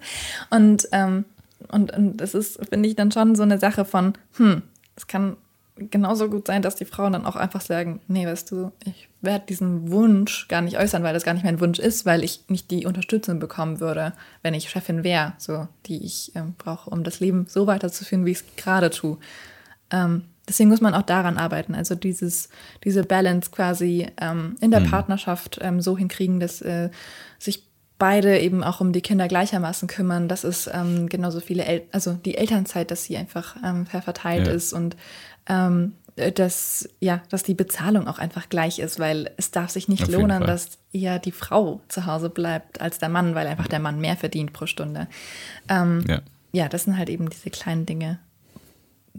A: Und, ähm, und, und das ist, finde ich, dann schon so eine Sache von, hm, es kann genauso gut sein, dass die Frauen dann auch einfach sagen, nee, weißt du, ich werde diesen Wunsch gar nicht äußern, weil das gar nicht mein Wunsch ist, weil ich nicht die Unterstützung bekommen würde, wenn ich Chefin wäre, so die ich ähm, brauche, um das Leben so weiterzuführen, wie ich es gerade tue. Ähm, deswegen muss man auch daran arbeiten, also dieses, diese Balance quasi ähm, in der mhm. Partnerschaft ähm, so hinkriegen, dass äh, sich beide eben auch um die Kinder gleichermaßen kümmern, dass es ähm, genauso viele, El also die Elternzeit, dass sie einfach ähm, verteilt ja. ist und ähm, dass, ja, dass die Bezahlung auch einfach gleich ist, weil es darf sich nicht Auf lohnen, dass eher die Frau zu Hause bleibt als der Mann, weil einfach der Mann mehr verdient pro Stunde. Ähm, ja. ja, das sind halt eben diese kleinen Dinge.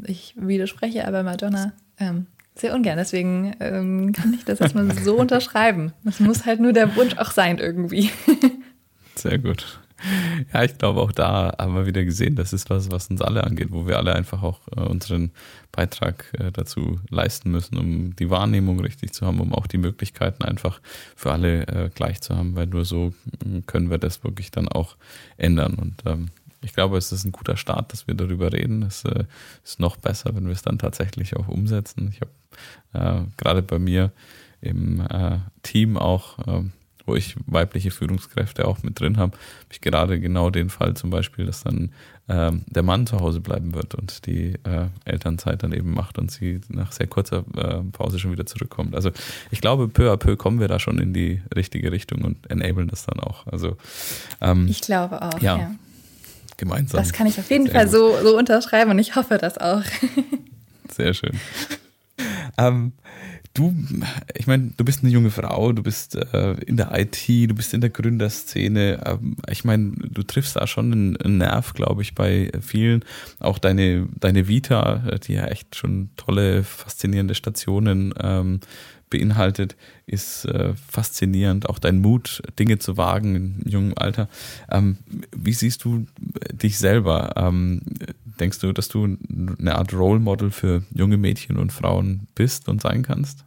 A: Ich widerspreche aber Madonna ähm, sehr ungern, deswegen ähm, kann ich das erstmal so *laughs* unterschreiben. Das muss halt nur der Wunsch auch sein irgendwie. *laughs*
C: Sehr gut. Ja, ich glaube auch da haben wir wieder gesehen, das ist was, was uns alle angeht, wo wir alle einfach auch äh, unseren Beitrag äh, dazu leisten müssen, um die Wahrnehmung richtig zu haben, um auch die Möglichkeiten einfach für alle äh, gleich zu haben, weil nur so äh, können wir das wirklich dann auch ändern. Und ähm, ich glaube, es ist ein guter Start, dass wir darüber reden. Es äh, ist noch besser, wenn wir es dann tatsächlich auch umsetzen. Ich habe äh, gerade bei mir im Team auch ähm, wo ich weibliche Führungskräfte auch mit drin habe, habe ich gerade genau den Fall zum Beispiel, dass dann ähm, der Mann zu Hause bleiben wird und die äh, Elternzeit dann eben macht und sie nach sehr kurzer äh, Pause schon wieder zurückkommt. Also ich glaube, peu à peu kommen wir da schon in die richtige Richtung und enablen das dann auch. Also
A: ähm, ich glaube auch, ja. ja.
C: Gemeinsam.
A: Das kann ich auf jeden Fall so, so unterschreiben und ich hoffe das auch. *laughs*
C: Sehr schön. Ähm, du, ich meine, du bist eine junge Frau, du bist äh, in der IT, du bist in der Gründerszene. Ähm, ich meine, du triffst da schon einen, einen Nerv, glaube ich, bei vielen. Auch deine, deine Vita, die ja echt schon tolle, faszinierende Stationen ähm, beinhaltet, ist äh, faszinierend. Auch dein Mut, Dinge zu wagen im jungen Alter. Ähm, wie siehst du dich selber? Ähm, denkst du, dass du eine Art Role Model für junge Mädchen und Frauen bist und sein kannst?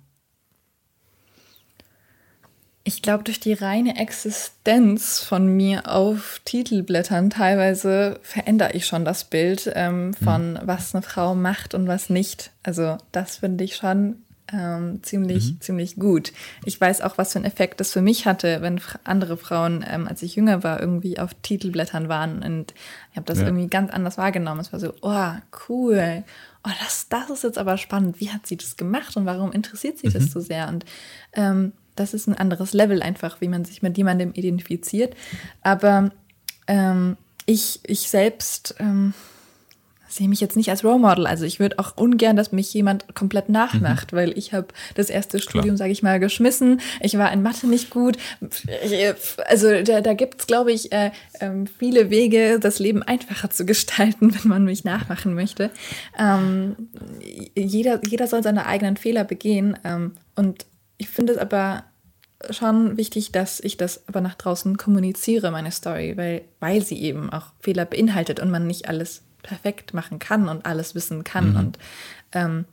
A: Ich glaube, durch die reine Existenz von mir auf Titelblättern teilweise verändere ich schon das Bild ähm, von, mhm. was eine Frau macht und was nicht. Also das finde ich schon ähm, ziemlich, mhm. ziemlich gut. Ich weiß auch, was für einen Effekt das für mich hatte, wenn andere Frauen, ähm, als ich jünger war, irgendwie auf Titelblättern waren. Und ich habe das ja. irgendwie ganz anders wahrgenommen. Es war so, oh, cool. Oh, das, das ist jetzt aber spannend. Wie hat sie das gemacht und warum interessiert sie mhm. das so sehr? Und ähm, das ist ein anderes Level einfach, wie man sich mit jemandem identifiziert. Aber ähm, ich, ich selbst ähm, sehe mich jetzt nicht als Role Model. Also ich würde auch ungern, dass mich jemand komplett nachmacht, mhm. weil ich habe das erste Studium, sage ich mal, geschmissen. Ich war in Mathe nicht gut. Also da, da gibt es, glaube ich, äh, äh, viele Wege, das Leben einfacher zu gestalten, *laughs* wenn man mich nachmachen möchte. Ähm, jeder, jeder soll seine eigenen Fehler begehen. Ähm, und ich finde es aber schon wichtig, dass ich das aber nach draußen kommuniziere, meine Story, weil, weil sie eben auch Fehler beinhaltet und man nicht alles perfekt machen kann und alles wissen kann. Mhm. Und ähm,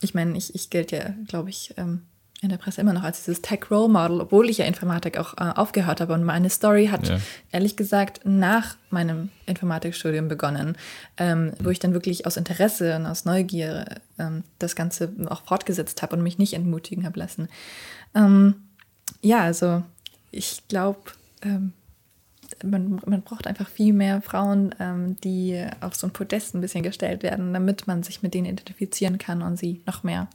A: ich meine, ich, ich gelte ja, glaube ich, ähm, in der Presse immer noch als dieses Tech-Role-Model, obwohl ich ja Informatik auch äh, aufgehört habe. Und meine Story hat ja. ehrlich gesagt nach meinem Informatikstudium begonnen, ähm, wo ich dann wirklich aus Interesse und aus Neugier ähm, das Ganze auch fortgesetzt habe und mich nicht entmutigen habe lassen. Ähm, ja, also ich glaube, ähm, man, man braucht einfach viel mehr Frauen, ähm, die auf so ein Podest ein bisschen gestellt werden, damit man sich mit denen identifizieren kann und sie noch mehr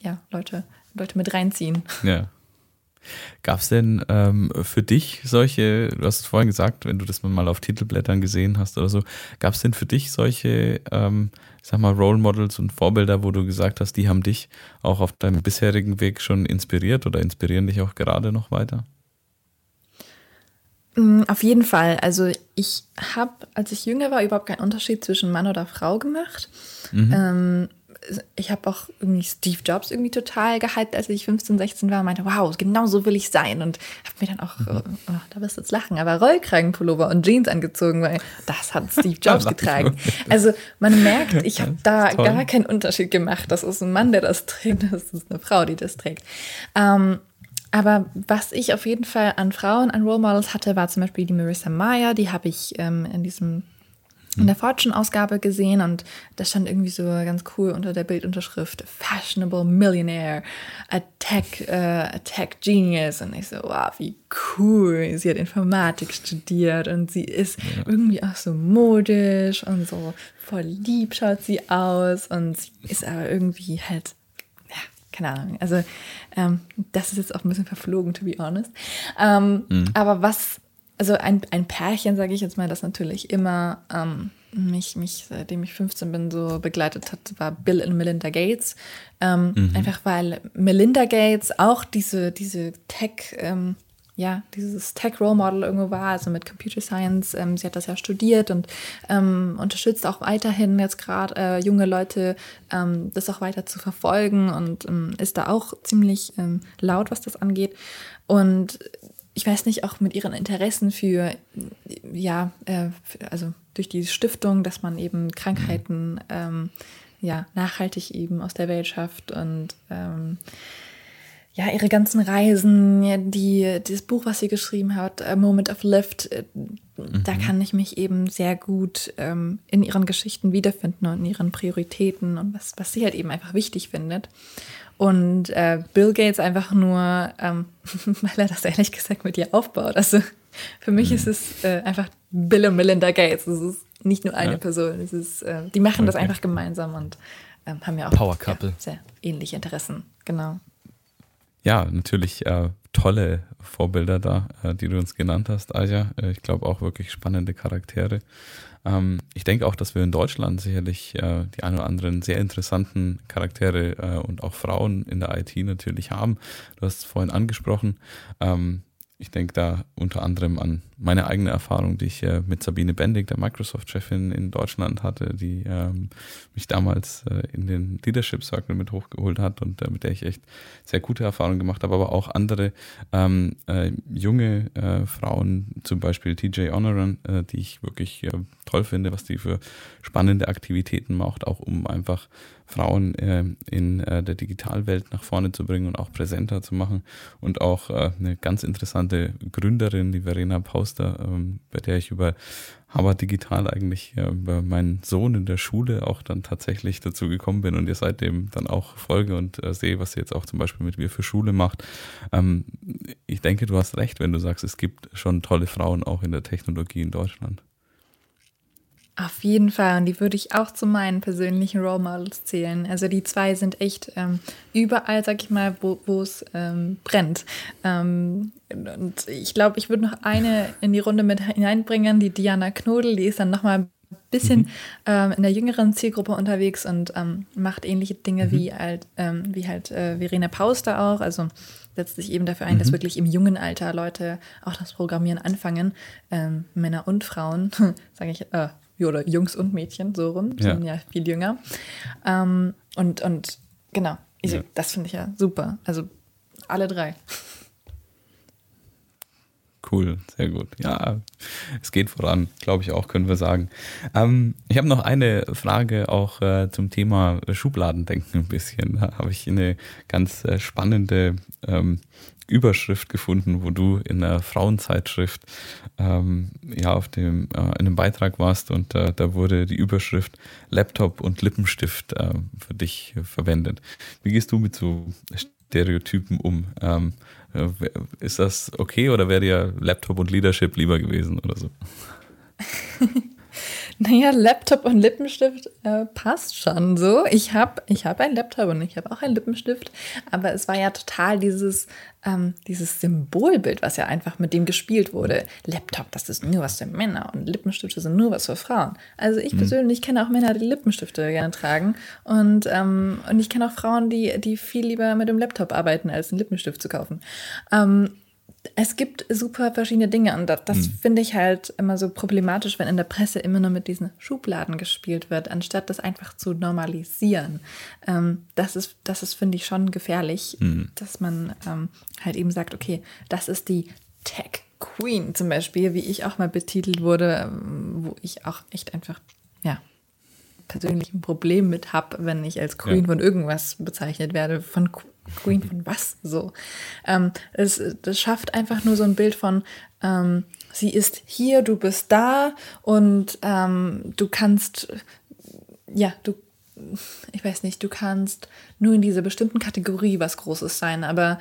A: ja, Leute, Leute mit reinziehen.
C: Ja. Gab es denn ähm, für dich solche, du hast es vorhin gesagt, wenn du das mal auf Titelblättern gesehen hast oder so, gab es denn für dich solche, ähm, sag mal, Role Models und Vorbilder, wo du gesagt hast, die haben dich auch auf deinem bisherigen Weg schon inspiriert oder inspirieren dich auch gerade noch weiter?
A: Mm, auf jeden Fall. Also ich habe, als ich jünger war, überhaupt keinen Unterschied zwischen Mann oder Frau gemacht. Mhm. Ähm, ich habe auch irgendwie Steve Jobs irgendwie total gehypt, als ich 15, 16 war und meinte, wow, genau so will ich sein. Und habe mir dann auch, mhm. oh, da wirst du jetzt lachen, aber Rollkragenpullover und Jeans angezogen, weil das hat Steve *laughs* Jobs getragen. Also man merkt, ich habe *laughs* da gar keinen Unterschied gemacht. Das ist ein Mann, der das trägt, das ist eine Frau, die das trägt. Ähm, aber was ich auf jeden Fall an Frauen, an Role Models hatte, war zum Beispiel die Marissa Meyer. Die habe ich ähm, in diesem in der Fortune-Ausgabe gesehen und da stand irgendwie so ganz cool unter der Bildunterschrift Fashionable Millionaire, a Tech, uh, a Tech Genius. Und ich so, wow, wie cool. Sie hat Informatik studiert und sie ist ja. irgendwie auch so modisch und so voll lieb schaut sie aus und sie ist aber irgendwie halt keine Ahnung. Also ähm, das ist jetzt auch ein bisschen verflogen, to be honest. Ähm, mhm. Aber was, also ein, ein Pärchen, sage ich jetzt mal, das natürlich immer ähm, mich, mich, seitdem ich 15 bin, so begleitet hat, war Bill und Melinda Gates. Ähm, mhm. Einfach weil Melinda Gates auch diese, diese Tech- ähm, ja, dieses Tech-Role-Model irgendwo war, also mit Computer Science. Ähm, sie hat das ja studiert und ähm, unterstützt auch weiterhin jetzt gerade äh, junge Leute, ähm, das auch weiter zu verfolgen und ähm, ist da auch ziemlich ähm, laut, was das angeht. Und ich weiß nicht, auch mit ihren Interessen für, ja, äh, für, also durch die Stiftung, dass man eben Krankheiten ähm, ja, nachhaltig eben aus der Welt schafft und ja, ihre ganzen Reisen, die, das Buch, was sie geschrieben hat, A Moment of Lift, äh, mhm. da kann ich mich eben sehr gut ähm, in ihren Geschichten wiederfinden und in ihren Prioritäten und was, was sie halt eben einfach wichtig findet. Und äh, Bill Gates einfach nur, ähm, *laughs* weil er das ehrlich gesagt mit ihr aufbaut. Also für mich mhm. ist es äh, einfach Bill und Melinda Gates. Es ist nicht nur eine ja. Person. Es ist, äh, die machen okay. das einfach gemeinsam und ähm, haben ja auch
B: Power Couple.
A: Ja, sehr ähnliche Interessen. Genau
C: ja, natürlich äh, tolle Vorbilder da, äh, die du uns genannt hast, Aja. Äh, ich glaube auch wirklich spannende Charaktere. Ähm, ich denke auch, dass wir in Deutschland sicherlich äh, die ein oder anderen sehr interessanten Charaktere äh, und auch Frauen in der IT natürlich haben. Du hast es vorhin angesprochen. Ähm, ich denke da unter anderem an meine eigene Erfahrung, die ich äh, mit Sabine Bendig, der Microsoft-Chefin in Deutschland hatte, die ähm, mich damals äh, in den Leadership Circle mit hochgeholt hat und äh, mit der ich echt sehr gute Erfahrungen gemacht habe, aber auch andere ähm, äh, junge äh, Frauen, zum Beispiel TJ Honoran, äh, die ich wirklich toll finde, was die für spannende Aktivitäten macht, auch um einfach Frauen äh, in der Digitalwelt nach vorne zu bringen und auch präsenter zu machen. Und auch eine ganz interessante Gründerin, die Verena Pauster, ähm, bei der ich über Harvard Digital eigentlich äh, über meinen Sohn in der Schule auch dann tatsächlich dazu gekommen bin und ihr seitdem dann auch folge und äh, sehe, was sie jetzt auch zum Beispiel mit mir für Schule macht. Ähm, ich denke, du hast recht, wenn du sagst, es gibt schon tolle Frauen auch in der Technologie in Deutschland.
A: Auf jeden Fall. Und die würde ich auch zu meinen persönlichen Role Models zählen. Also die zwei sind echt ähm, überall, sag ich mal, wo es ähm, brennt. Ähm, und ich glaube, ich würde noch eine in die Runde mit hineinbringen, die Diana Knodel. Die ist dann nochmal ein bisschen mhm. ähm, in der jüngeren Zielgruppe unterwegs und ähm, macht ähnliche Dinge mhm. wie halt, ähm, wie halt äh, Verena Pauster auch. Also setzt sich eben dafür ein, mhm. dass wirklich im jungen Alter Leute auch das Programmieren anfangen. Ähm, Männer und Frauen, *laughs* sage ich, äh, oder Jungs und Mädchen, so rum, die ja. sind ja viel jünger. Ähm, und, und genau, ich, ja. das finde ich ja super. Also alle drei.
C: Cool, sehr gut. Ja, es geht voran, glaube ich auch, können wir sagen. Ähm, ich habe noch eine Frage auch äh, zum Thema Schubladendenken ein bisschen. Da habe ich eine ganz äh, spannende ähm, Überschrift gefunden, wo du in einer Frauenzeitschrift ähm, ja auf dem äh, in einem Beitrag warst und äh, da wurde die Überschrift Laptop und Lippenstift äh, für dich verwendet. Wie gehst du mit so Stereotypen um? Ähm, äh, ist das okay oder wäre dir Laptop und Leadership lieber gewesen oder so? *laughs* *laughs*
A: Naja, Laptop und Lippenstift äh, passt schon so. Ich habe ich hab einen Laptop und ich habe auch einen Lippenstift, aber es war ja total dieses, ähm, dieses Symbolbild, was ja einfach mit dem gespielt wurde. Laptop, das ist nur was für Männer und Lippenstifte sind nur was für Frauen. Also ich mhm. persönlich kenne auch Männer, die Lippenstifte gerne tragen und, ähm, und ich kenne auch Frauen, die, die viel lieber mit dem Laptop arbeiten, als einen Lippenstift zu kaufen. Ähm, es gibt super verschiedene Dinge und das, das hm. finde ich halt immer so problematisch, wenn in der Presse immer nur mit diesen Schubladen gespielt wird, anstatt das einfach zu normalisieren. Ähm, das ist, das ist finde ich schon gefährlich, hm. dass man ähm, halt eben sagt, okay, das ist die Tech Queen zum Beispiel, wie ich auch mal betitelt wurde, ähm, wo ich auch echt einfach, ja, persönlich ein Problem mit habe, wenn ich als Queen ja. von irgendwas bezeichnet werde, von Queen von was so. Ähm, es, das schafft einfach nur so ein Bild von, ähm, sie ist hier, du bist da und ähm, du kannst, ja, du, ich weiß nicht, du kannst nur in dieser bestimmten Kategorie was Großes sein, aber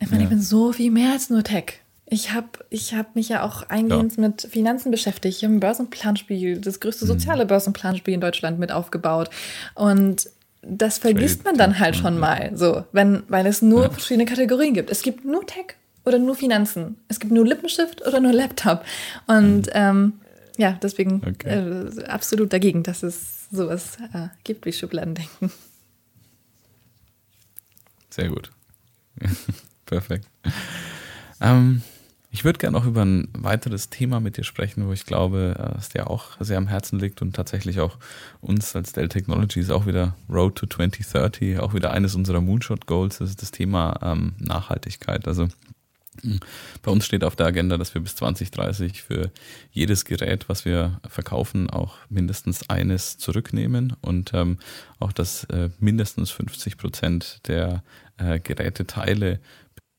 A: ich meine, ja. ich bin so viel mehr als nur Tech. Ich habe ich hab mich ja auch eingehend ja. mit Finanzen beschäftigt. Ich habe ein Börsenplanspiel, das größte mhm. soziale Börsenplanspiel in Deutschland mit aufgebaut. Und das vergisst man dann halt schon mal, so, wenn, weil es nur ja. verschiedene Kategorien gibt. Es gibt nur Tech oder nur Finanzen. Es gibt nur Lippenstift oder nur Laptop. Und mhm. ähm, ja, deswegen okay. äh, absolut dagegen, dass es sowas äh, gibt wie Schubladendenken.
C: Sehr gut. *laughs* Perfekt. Ähm, ich würde gerne auch über ein weiteres Thema mit dir sprechen, wo ich glaube, äh, es dir auch sehr am Herzen liegt und tatsächlich auch uns als Dell Technologies auch wieder Road to 2030, auch wieder eines unserer Moonshot Goals, das ist das Thema ähm, Nachhaltigkeit. Also hm, bei uns steht auf der Agenda, dass wir bis 2030 für jedes Gerät, was wir verkaufen, auch mindestens eines zurücknehmen und ähm, auch, dass äh, mindestens 50 Prozent der äh, Geräteteile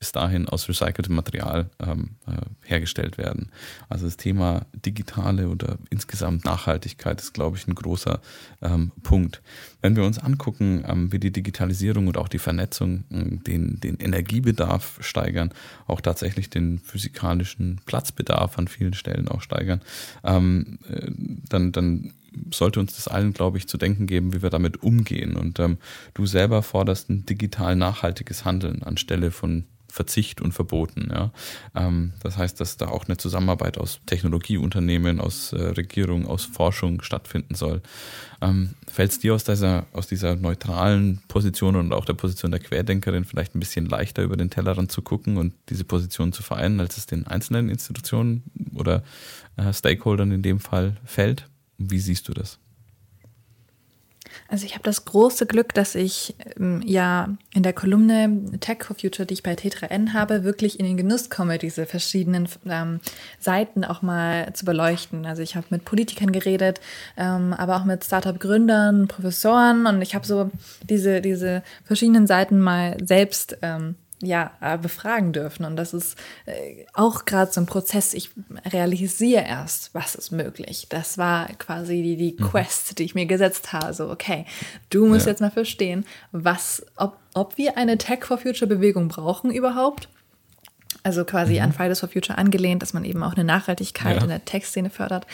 C: bis dahin aus recyceltem Material ähm, äh, hergestellt werden. Also das Thema digitale oder insgesamt Nachhaltigkeit ist, glaube ich, ein großer ähm, Punkt. Wenn wir uns angucken, ähm, wie die Digitalisierung und auch die Vernetzung äh, den, den Energiebedarf steigern, auch tatsächlich den physikalischen Platzbedarf an vielen Stellen auch steigern, ähm, äh, dann, dann sollte uns das allen, glaube ich, zu denken geben, wie wir damit umgehen. Und ähm, du selber forderst ein digital nachhaltiges Handeln anstelle von Verzicht und Verboten. Ja. Ähm, das heißt, dass da auch eine Zusammenarbeit aus Technologieunternehmen, aus äh, Regierung, aus Forschung stattfinden soll. Ähm, Fällt es dir aus dieser, aus dieser neutralen Position und auch der Position der Querdenkerin vielleicht ein bisschen leichter über den Tellerrand zu gucken und diese Position zu vereinen, als es den einzelnen Institutionen oder äh, Stakeholdern in dem Fall fällt? Wie siehst du das?
A: Also ich habe das große Glück, dass ich ähm, ja in der Kolumne Tech for Future, die ich bei T3N habe, wirklich in den Genuss komme, diese verschiedenen ähm, Seiten auch mal zu beleuchten. Also ich habe mit Politikern geredet, ähm, aber auch mit Startup-Gründern, Professoren und ich habe so diese, diese verschiedenen Seiten mal selbst ähm, ja, äh, befragen dürfen. Und das ist äh, auch gerade so ein Prozess. Ich realisiere erst, was ist möglich. Das war quasi die, die mhm. Quest, die ich mir gesetzt habe. So, okay, du musst ja. jetzt mal verstehen, was, ob, ob wir eine Tech for Future Bewegung brauchen überhaupt. Also quasi mhm. an Fridays for Future angelehnt, dass man eben auch eine Nachhaltigkeit ja. in der Tech-Szene fördert.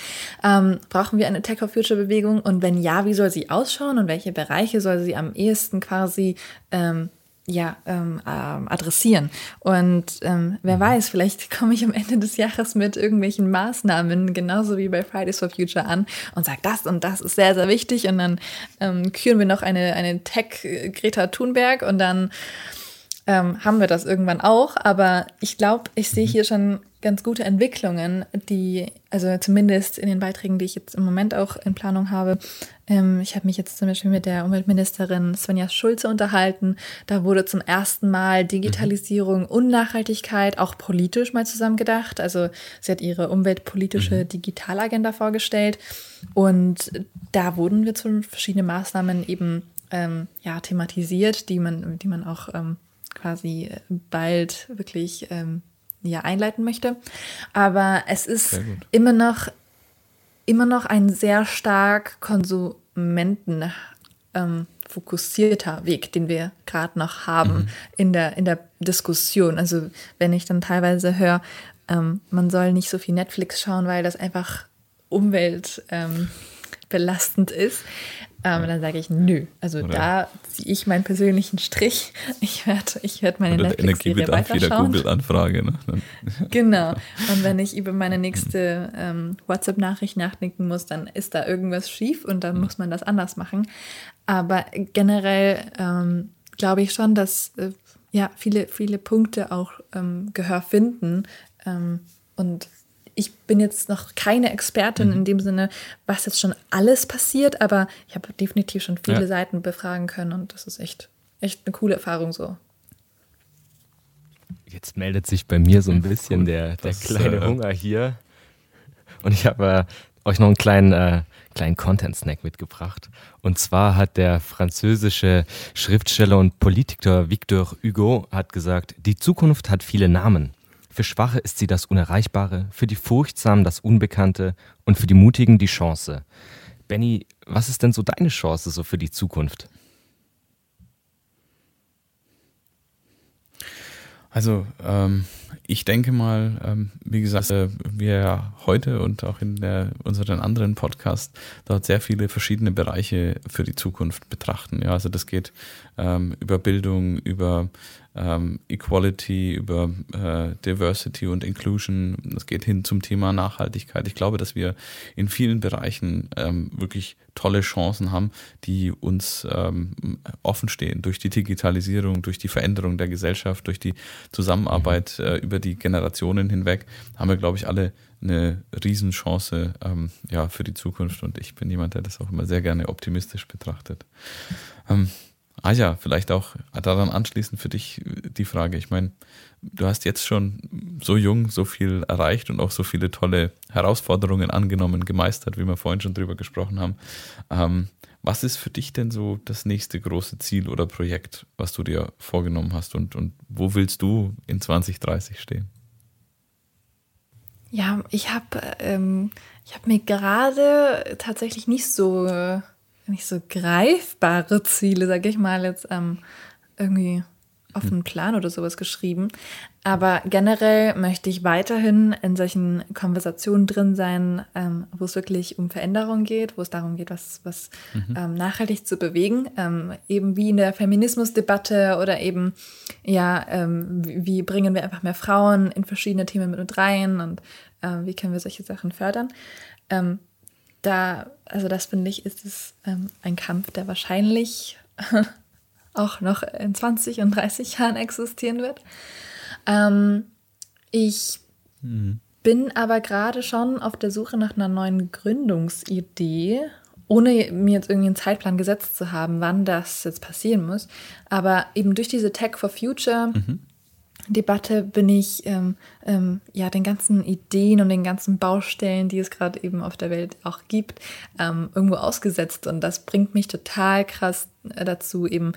A: Ähm, brauchen wir eine Tech for Future Bewegung? Und wenn ja, wie soll sie ausschauen und welche Bereiche soll sie am ehesten quasi ähm, ja, ähm, ähm, adressieren. Und ähm, wer mhm. weiß, vielleicht *laughs* komme ich am Ende des Jahres mit irgendwelchen Maßnahmen, genauso wie bei Fridays for Future an und sage, das und das ist sehr, sehr wichtig. Und dann ähm, küren wir noch eine, eine Tech-Greta Thunberg und dann ähm, haben wir das irgendwann auch. Aber ich glaube, ich sehe mhm. hier schon ganz gute Entwicklungen, die, also zumindest in den Beiträgen, die ich jetzt im Moment auch in Planung habe. Ähm, ich habe mich jetzt zum Beispiel mit der Umweltministerin Svenja Schulze unterhalten. Da wurde zum ersten Mal Digitalisierung und Nachhaltigkeit auch politisch mal zusammengedacht. Also sie hat ihre umweltpolitische mhm. Digitalagenda vorgestellt und da wurden wir zu verschiedenen Maßnahmen eben ähm, ja, thematisiert, die man, die man auch ähm, quasi bald wirklich ähm, ja, einleiten möchte. Aber es ist immer noch, immer noch ein sehr stark Konsumenten ähm, fokussierter Weg, den wir gerade noch haben mhm. in, der, in der Diskussion. Also wenn ich dann teilweise höre, ähm, man soll nicht so viel Netflix schauen, weil das einfach umweltbelastend ähm, ist, ähm, ja. Dann sage ich, nö. Also Oder da ziehe ich meinen persönlichen Strich. *laughs* Ich werde ich werd meine Netflix-Serie weiterschauen. wieder
C: Google-Anfrage. Ne? *laughs*
A: genau. Und wenn ich über meine *laughs* nächste ähm, WhatsApp-Nachricht nachdenken muss, dann ist da irgendwas schief und dann mhm. muss man das anders machen. Aber generell ähm, glaube ich schon, dass äh, ja, viele, viele Punkte auch ähm, Gehör finden. Ähm, und ich bin jetzt noch keine Expertin mhm. in dem Sinne, was jetzt schon alles passiert, aber ich habe definitiv schon viele ja. Seiten befragen können und das ist echt, echt eine coole Erfahrung so.
B: Jetzt meldet sich bei mir so ein *laughs* bisschen der, der das, kleine äh, Hunger hier. Und ich habe äh, euch noch einen kleinen, äh, kleinen Content-Snack mitgebracht. Und zwar hat der französische Schriftsteller und Politiker Victor Hugo hat gesagt, die Zukunft hat viele Namen. Für Schwache ist sie das Unerreichbare, für die Furchtsamen das Unbekannte und für die Mutigen die Chance. Benny, was ist denn so deine Chance so für die Zukunft?
C: Also ähm, ich denke mal, ähm, wie gesagt, äh, wir heute und auch in der, unseren anderen Podcast dort sehr viele verschiedene Bereiche für die Zukunft betrachten. Ja, also das geht ähm, über Bildung, über ähm, Equality, über äh, Diversity und Inclusion. Das geht hin zum Thema Nachhaltigkeit. Ich glaube, dass wir in vielen Bereichen ähm, wirklich tolle Chancen haben, die uns ähm, offen stehen durch die Digitalisierung, durch die Veränderung der Gesellschaft, durch die Zusammenarbeit äh, über die Generationen hinweg, haben wir, glaube ich, alle eine Riesenchance ähm, ja, für die Zukunft. Und ich bin jemand, der das auch immer sehr gerne optimistisch betrachtet. Ähm, Ah ja, vielleicht auch daran anschließend für dich die Frage. Ich meine, du hast jetzt schon so jung so viel erreicht und auch so viele tolle Herausforderungen angenommen, gemeistert, wie wir vorhin schon drüber gesprochen haben. Ähm, was ist für dich denn so das nächste große Ziel oder Projekt, was du dir vorgenommen hast und, und wo willst du in 2030 stehen?
A: Ja, ich habe ähm, hab mir gerade tatsächlich nicht so nicht so greifbare Ziele, sage ich mal, jetzt ähm, irgendwie auf einen Plan oder sowas geschrieben. Aber generell möchte ich weiterhin in solchen Konversationen drin sein, ähm, wo es wirklich um Veränderung geht, wo es darum geht, was, was mhm. ähm, nachhaltig zu bewegen. Ähm, eben wie in der Feminismusdebatte oder eben, ja, ähm, wie, wie, bringen wir einfach mehr Frauen in verschiedene Themen mit rein und äh, wie können wir solche Sachen fördern. Ähm, da, also das finde ich, ist es ähm, ein Kampf, der wahrscheinlich *laughs* auch noch in 20 und 30 Jahren existieren wird. Ähm, ich mhm. bin aber gerade schon auf der Suche nach einer neuen Gründungsidee, ohne mir jetzt irgendwie einen Zeitplan gesetzt zu haben, wann das jetzt passieren muss. Aber eben durch diese Tech for Future mhm. Debatte bin ich ähm, ähm, ja den ganzen Ideen und den ganzen Baustellen, die es gerade eben auf der Welt auch gibt, ähm, irgendwo ausgesetzt. Und das bringt mich total krass äh, dazu, eben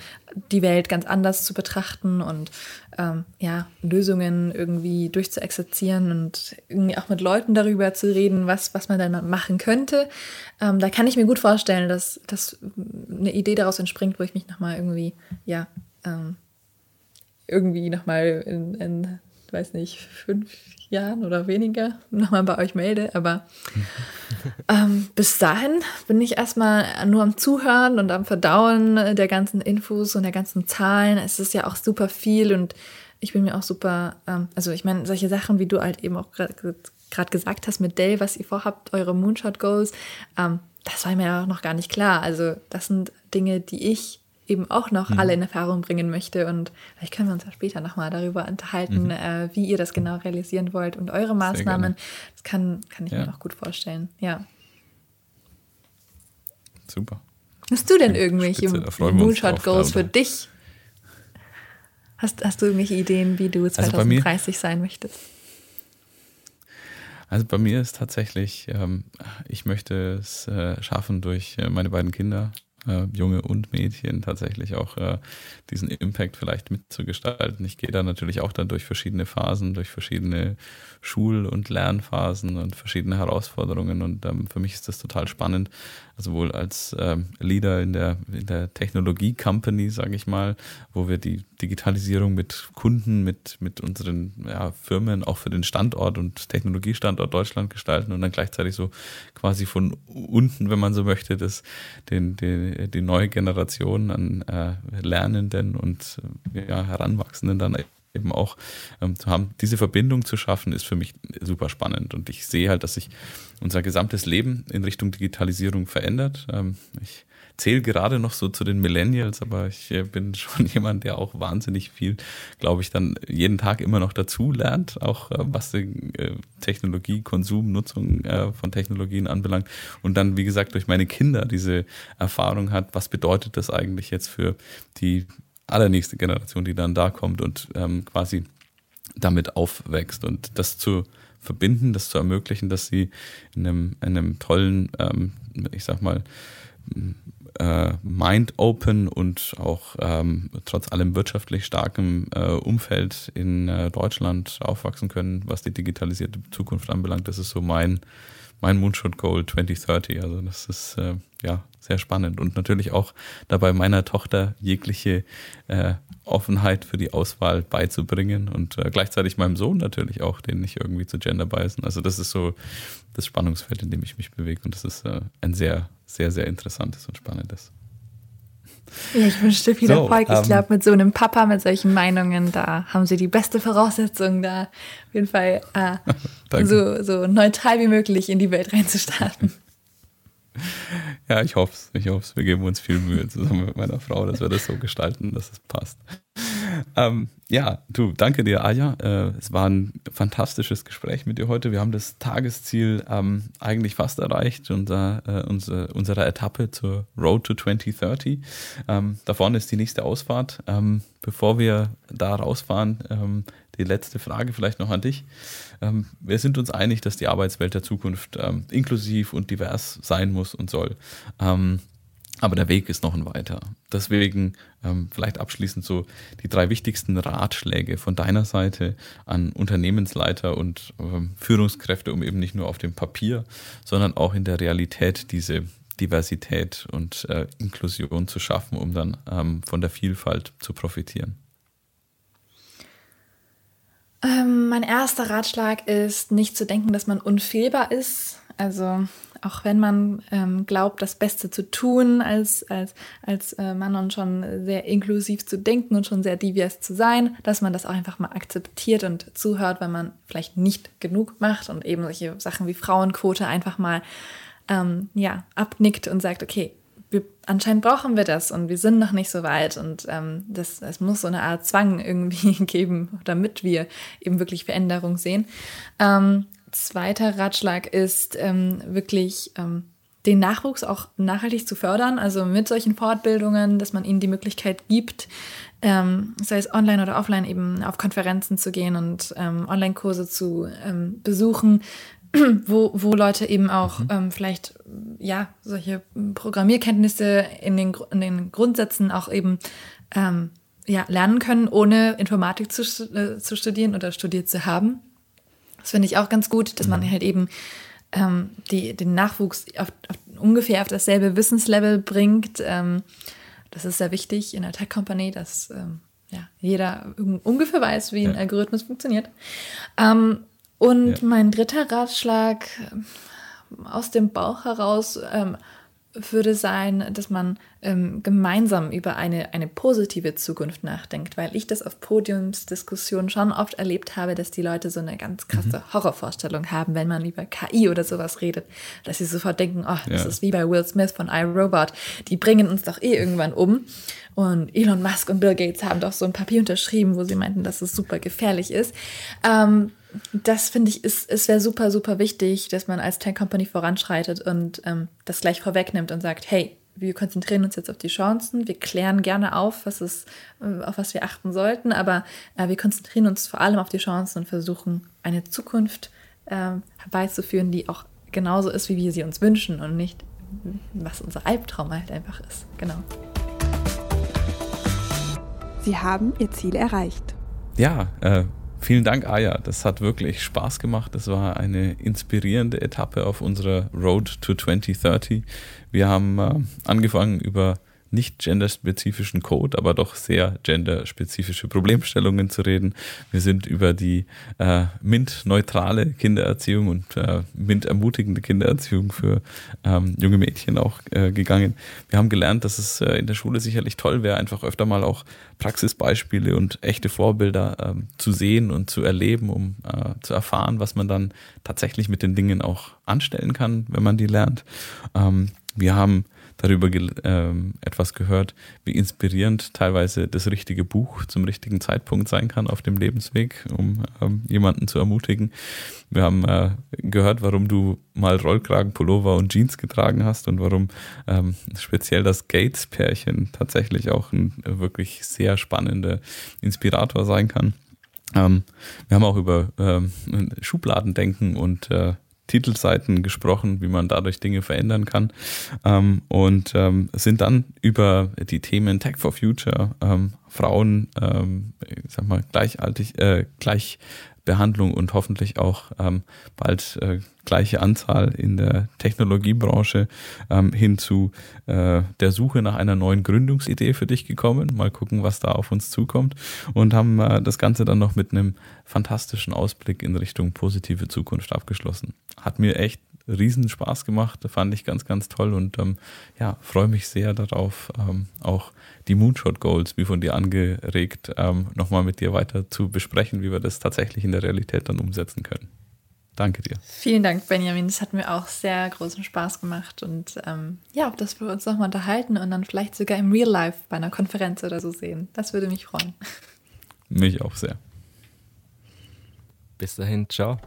A: die Welt ganz anders zu betrachten und ähm, ja, Lösungen irgendwie durchzuexerzieren und irgendwie auch mit Leuten darüber zu reden, was, was man dann machen könnte. Ähm, da kann ich mir gut vorstellen, dass, dass eine Idee daraus entspringt, wo ich mich nochmal irgendwie, ja, ähm, irgendwie nochmal in, in, weiß nicht, fünf Jahren oder weniger nochmal bei euch melde. Aber *laughs* ähm, bis dahin bin ich erstmal nur am Zuhören und am Verdauen der ganzen Infos und der ganzen Zahlen. Es ist ja auch super viel und ich bin mir auch super, ähm, also ich meine, solche Sachen, wie du halt eben auch gerade gesagt hast mit Dell, was ihr vorhabt, eure Moonshot Goals, ähm, das war mir ja noch gar nicht klar. Also das sind Dinge, die ich eben auch noch mhm. alle in Erfahrung bringen möchte. Und vielleicht können wir uns ja später nochmal darüber unterhalten, mhm. äh, wie ihr das genau realisieren wollt und eure Maßnahmen. Das kann, kann ich ja. mir noch gut vorstellen. Ja.
C: Super.
A: Hast du denn irgendwelche Moonshot Goals für dich? Hast, hast du irgendwelche Ideen, wie du 2030 also sein möchtest?
C: Also bei mir ist tatsächlich, ähm, ich möchte es äh, schaffen, durch äh, meine beiden Kinder äh, Junge und Mädchen tatsächlich auch äh, diesen Impact vielleicht mitzugestalten. Ich gehe da natürlich auch dann durch verschiedene Phasen, durch verschiedene Schul- und Lernphasen und verschiedene Herausforderungen und ähm, für mich ist das total spannend, sowohl als ähm, Leader in der, in der Technologie-Company, sage ich mal, wo wir die Digitalisierung mit Kunden, mit, mit unseren ja, Firmen auch für den Standort und Technologiestandort Deutschland gestalten und dann gleichzeitig so quasi von unten, wenn man so möchte, das, den, den, die neue Generation an äh, Lernenden und ja, Heranwachsenden dann eben auch ähm, zu haben. Diese Verbindung zu schaffen, ist für mich super spannend. Und ich sehe halt, dass sich unser gesamtes Leben in Richtung Digitalisierung verändert. Ähm, ich zähle gerade noch so zu den Millennials, aber ich äh, bin *laughs* schon jemand, der auch wahnsinnig viel, glaube ich, dann jeden Tag immer noch dazu lernt, auch äh, was die äh, Technologie, Konsum, Nutzung von Technologien anbelangt. Und dann, wie gesagt, durch meine Kinder diese Erfahrung hat, was bedeutet das eigentlich jetzt für die allernächste Generation, die dann da kommt und ähm, quasi damit aufwächst und das zu verbinden, das zu ermöglichen, dass sie in einem, in einem tollen, ähm, ich sag mal, äh, mind open und auch ähm, trotz allem wirtschaftlich starkem äh, Umfeld in äh, Deutschland aufwachsen können, was die digitalisierte Zukunft anbelangt. Das ist so mein, mein Moonshot Goal 2030. Also das ist äh, ja sehr spannend und natürlich auch dabei meiner Tochter jegliche äh, Offenheit für die Auswahl beizubringen und äh, gleichzeitig meinem Sohn natürlich auch, den nicht irgendwie zu gender beißen. Also das ist so das Spannungsfeld, in dem ich mich bewege und das ist äh, ein sehr, sehr, sehr interessantes und spannendes.
A: Ja, ich wünsche dir viel so, Erfolg. Ich ähm, glaube, mit so einem Papa mit solchen Meinungen, da haben sie die beste Voraussetzung, da auf jeden Fall äh, *laughs* so, so neutral wie möglich in die Welt reinzustarten. *laughs*
C: Ja, ich hoffe es. Ich hoffe. Wir geben uns viel Mühe zusammen mit meiner Frau, dass wir das so gestalten, dass es passt. Ähm, ja, du, danke dir, Aja. Äh, es war ein fantastisches Gespräch mit dir heute. Wir haben das Tagesziel ähm, eigentlich fast erreicht, unser, äh, unsere, unserer Etappe zur Road to 2030. Ähm, da vorne ist die nächste Ausfahrt. Ähm, bevor wir da rausfahren, ähm, die letzte Frage vielleicht noch an dich. Ähm, wir sind uns einig, dass die Arbeitswelt der Zukunft inklusiv und divers sein muss und soll. Aber der Weg ist noch ein weiter. Deswegen ähm, vielleicht abschließend so die drei wichtigsten Ratschläge von deiner Seite an Unternehmensleiter und ähm, Führungskräfte, um eben nicht nur auf dem Papier, sondern auch in der Realität diese Diversität und äh, Inklusion zu schaffen, um dann ähm, von der Vielfalt zu profitieren.
A: Ähm, mein erster Ratschlag ist, nicht zu denken, dass man unfehlbar ist. Also auch wenn man ähm, glaubt, das Beste zu tun als, als, als äh, Mann und schon sehr inklusiv zu denken und schon sehr divers zu sein, dass man das auch einfach mal akzeptiert und zuhört, wenn man vielleicht nicht genug macht und eben solche Sachen wie Frauenquote einfach mal ähm, ja, abnickt und sagt, okay, wir, anscheinend brauchen wir das und wir sind noch nicht so weit und ähm, das, es muss so eine Art Zwang irgendwie *laughs* geben, damit wir eben wirklich Veränderung sehen. Ähm, zweiter Ratschlag ist ähm, wirklich ähm, den Nachwuchs auch nachhaltig zu fördern, also mit solchen Fortbildungen, dass man ihnen die Möglichkeit gibt, ähm, sei es online oder offline, eben auf Konferenzen zu gehen und ähm, Online-Kurse zu ähm, besuchen, *clears throat* wo, wo Leute eben auch mhm. ähm, vielleicht ja solche Programmierkenntnisse in den, in den Grundsätzen auch eben ähm, ja, lernen können, ohne Informatik zu, äh, zu studieren oder studiert zu haben. Das finde ich auch ganz gut, dass man mhm. halt eben ähm, die, den Nachwuchs auf, auf, ungefähr auf dasselbe Wissenslevel bringt. Ähm, das ist sehr wichtig in der Tech-Company, dass ähm, ja, jeder ungefähr weiß, wie ein ja. Algorithmus funktioniert. Ähm, und ja. mein dritter Ratschlag ähm, aus dem Bauch heraus, ähm, würde sein, dass man ähm, gemeinsam über eine, eine positive Zukunft nachdenkt, weil ich das auf Podiumsdiskussionen schon oft erlebt habe, dass die Leute so eine ganz krasse mhm. Horrorvorstellung haben, wenn man über KI oder sowas redet, dass sie sofort denken, oh, das ja. ist wie bei Will Smith von iRobot, die bringen uns doch eh irgendwann um. Und Elon Musk und Bill Gates haben doch so ein Papier unterschrieben, wo sie meinten, dass es super gefährlich ist. Ähm, das finde ich, ist, es wäre super, super wichtig, dass man als Tech Company voranschreitet und ähm, das gleich vorwegnimmt und sagt, hey, wir konzentrieren uns jetzt auf die Chancen, wir klären gerne auf, was es, äh, auf was wir achten sollten, aber äh, wir konzentrieren uns vor allem auf die Chancen und versuchen, eine Zukunft äh, herbeizuführen, die auch genauso ist, wie wir sie uns wünschen und nicht, was unser Albtraum halt einfach ist. Genau.
D: Sie haben Ihr Ziel erreicht.
C: Ja, äh, Vielen Dank, Aya. Das hat wirklich Spaß gemacht. Das war eine inspirierende Etappe auf unserer Road to 2030. Wir haben äh, angefangen über nicht genderspezifischen Code, aber doch sehr genderspezifische Problemstellungen zu reden. Wir sind über die äh, MINT-neutrale Kindererziehung und äh, MINT-ermutigende Kindererziehung für ähm, junge Mädchen auch äh, gegangen. Wir haben gelernt, dass es äh, in der Schule sicherlich toll wäre, einfach öfter mal auch Praxisbeispiele und echte Vorbilder ähm, zu sehen und zu erleben, um äh, zu erfahren, was man dann tatsächlich mit den Dingen auch anstellen kann, wenn man die lernt. Ähm, wir haben darüber ähm, etwas gehört, wie inspirierend teilweise das richtige Buch zum richtigen Zeitpunkt sein kann auf dem Lebensweg, um ähm, jemanden zu ermutigen. Wir haben äh, gehört, warum du mal Rollkragen, Pullover und Jeans getragen hast und warum ähm, speziell das Gates-Pärchen tatsächlich auch ein wirklich sehr spannender Inspirator sein kann. Ähm, wir haben auch über ähm, Schubladendenken und äh, Titelseiten gesprochen, wie man dadurch Dinge verändern kann. Ähm, und ähm, sind dann über die Themen Tech for Future, ähm, Frauen, ähm, ich sag mal gleichaltig, äh, gleich Behandlung und hoffentlich auch ähm, bald äh, gleiche Anzahl in der Technologiebranche ähm, hin zu äh, der Suche nach einer neuen Gründungsidee für dich gekommen. Mal gucken, was da auf uns zukommt. Und haben äh, das Ganze dann noch mit einem fantastischen Ausblick in Richtung positive Zukunft abgeschlossen. Hat mir echt riesen Spaß gemacht, fand ich ganz, ganz toll und ähm, ja, freue mich sehr darauf, ähm, auch die Moonshot Goals, wie von dir angeregt, ähm, nochmal mit dir weiter zu besprechen, wie wir das tatsächlich in der Realität dann umsetzen können. Danke dir.
A: Vielen Dank, Benjamin. Das hat mir auch sehr großen Spaß gemacht und ähm, ja, dass wir uns nochmal unterhalten und dann vielleicht sogar im Real Life bei einer Konferenz oder so sehen. Das würde mich freuen.
C: Mich auch sehr.
B: Bis dahin, ciao.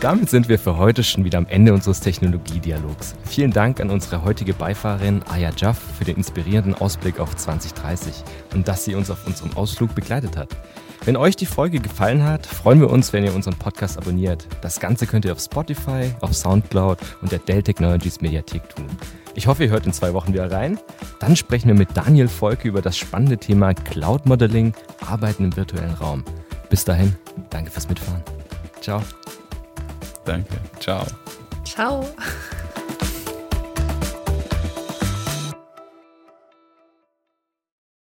B: Damit sind wir für heute schon wieder am Ende unseres Technologiedialogs. Vielen Dank an unsere heutige Beifahrerin Aya Jaff für den inspirierenden Ausblick auf 2030 und dass sie uns auf unserem Ausflug begleitet hat. Wenn euch die Folge gefallen hat, freuen wir uns, wenn ihr unseren Podcast abonniert. Das Ganze könnt ihr auf Spotify, auf Soundcloud und der Dell Technologies Mediathek tun. Ich hoffe, ihr hört in zwei Wochen wieder rein. Dann sprechen wir mit Daniel Volke über das spannende Thema Cloud Modeling, Arbeiten im virtuellen Raum. Bis dahin, danke fürs Mitfahren. Ciao.
C: Danke. Ciao.
A: Ciao.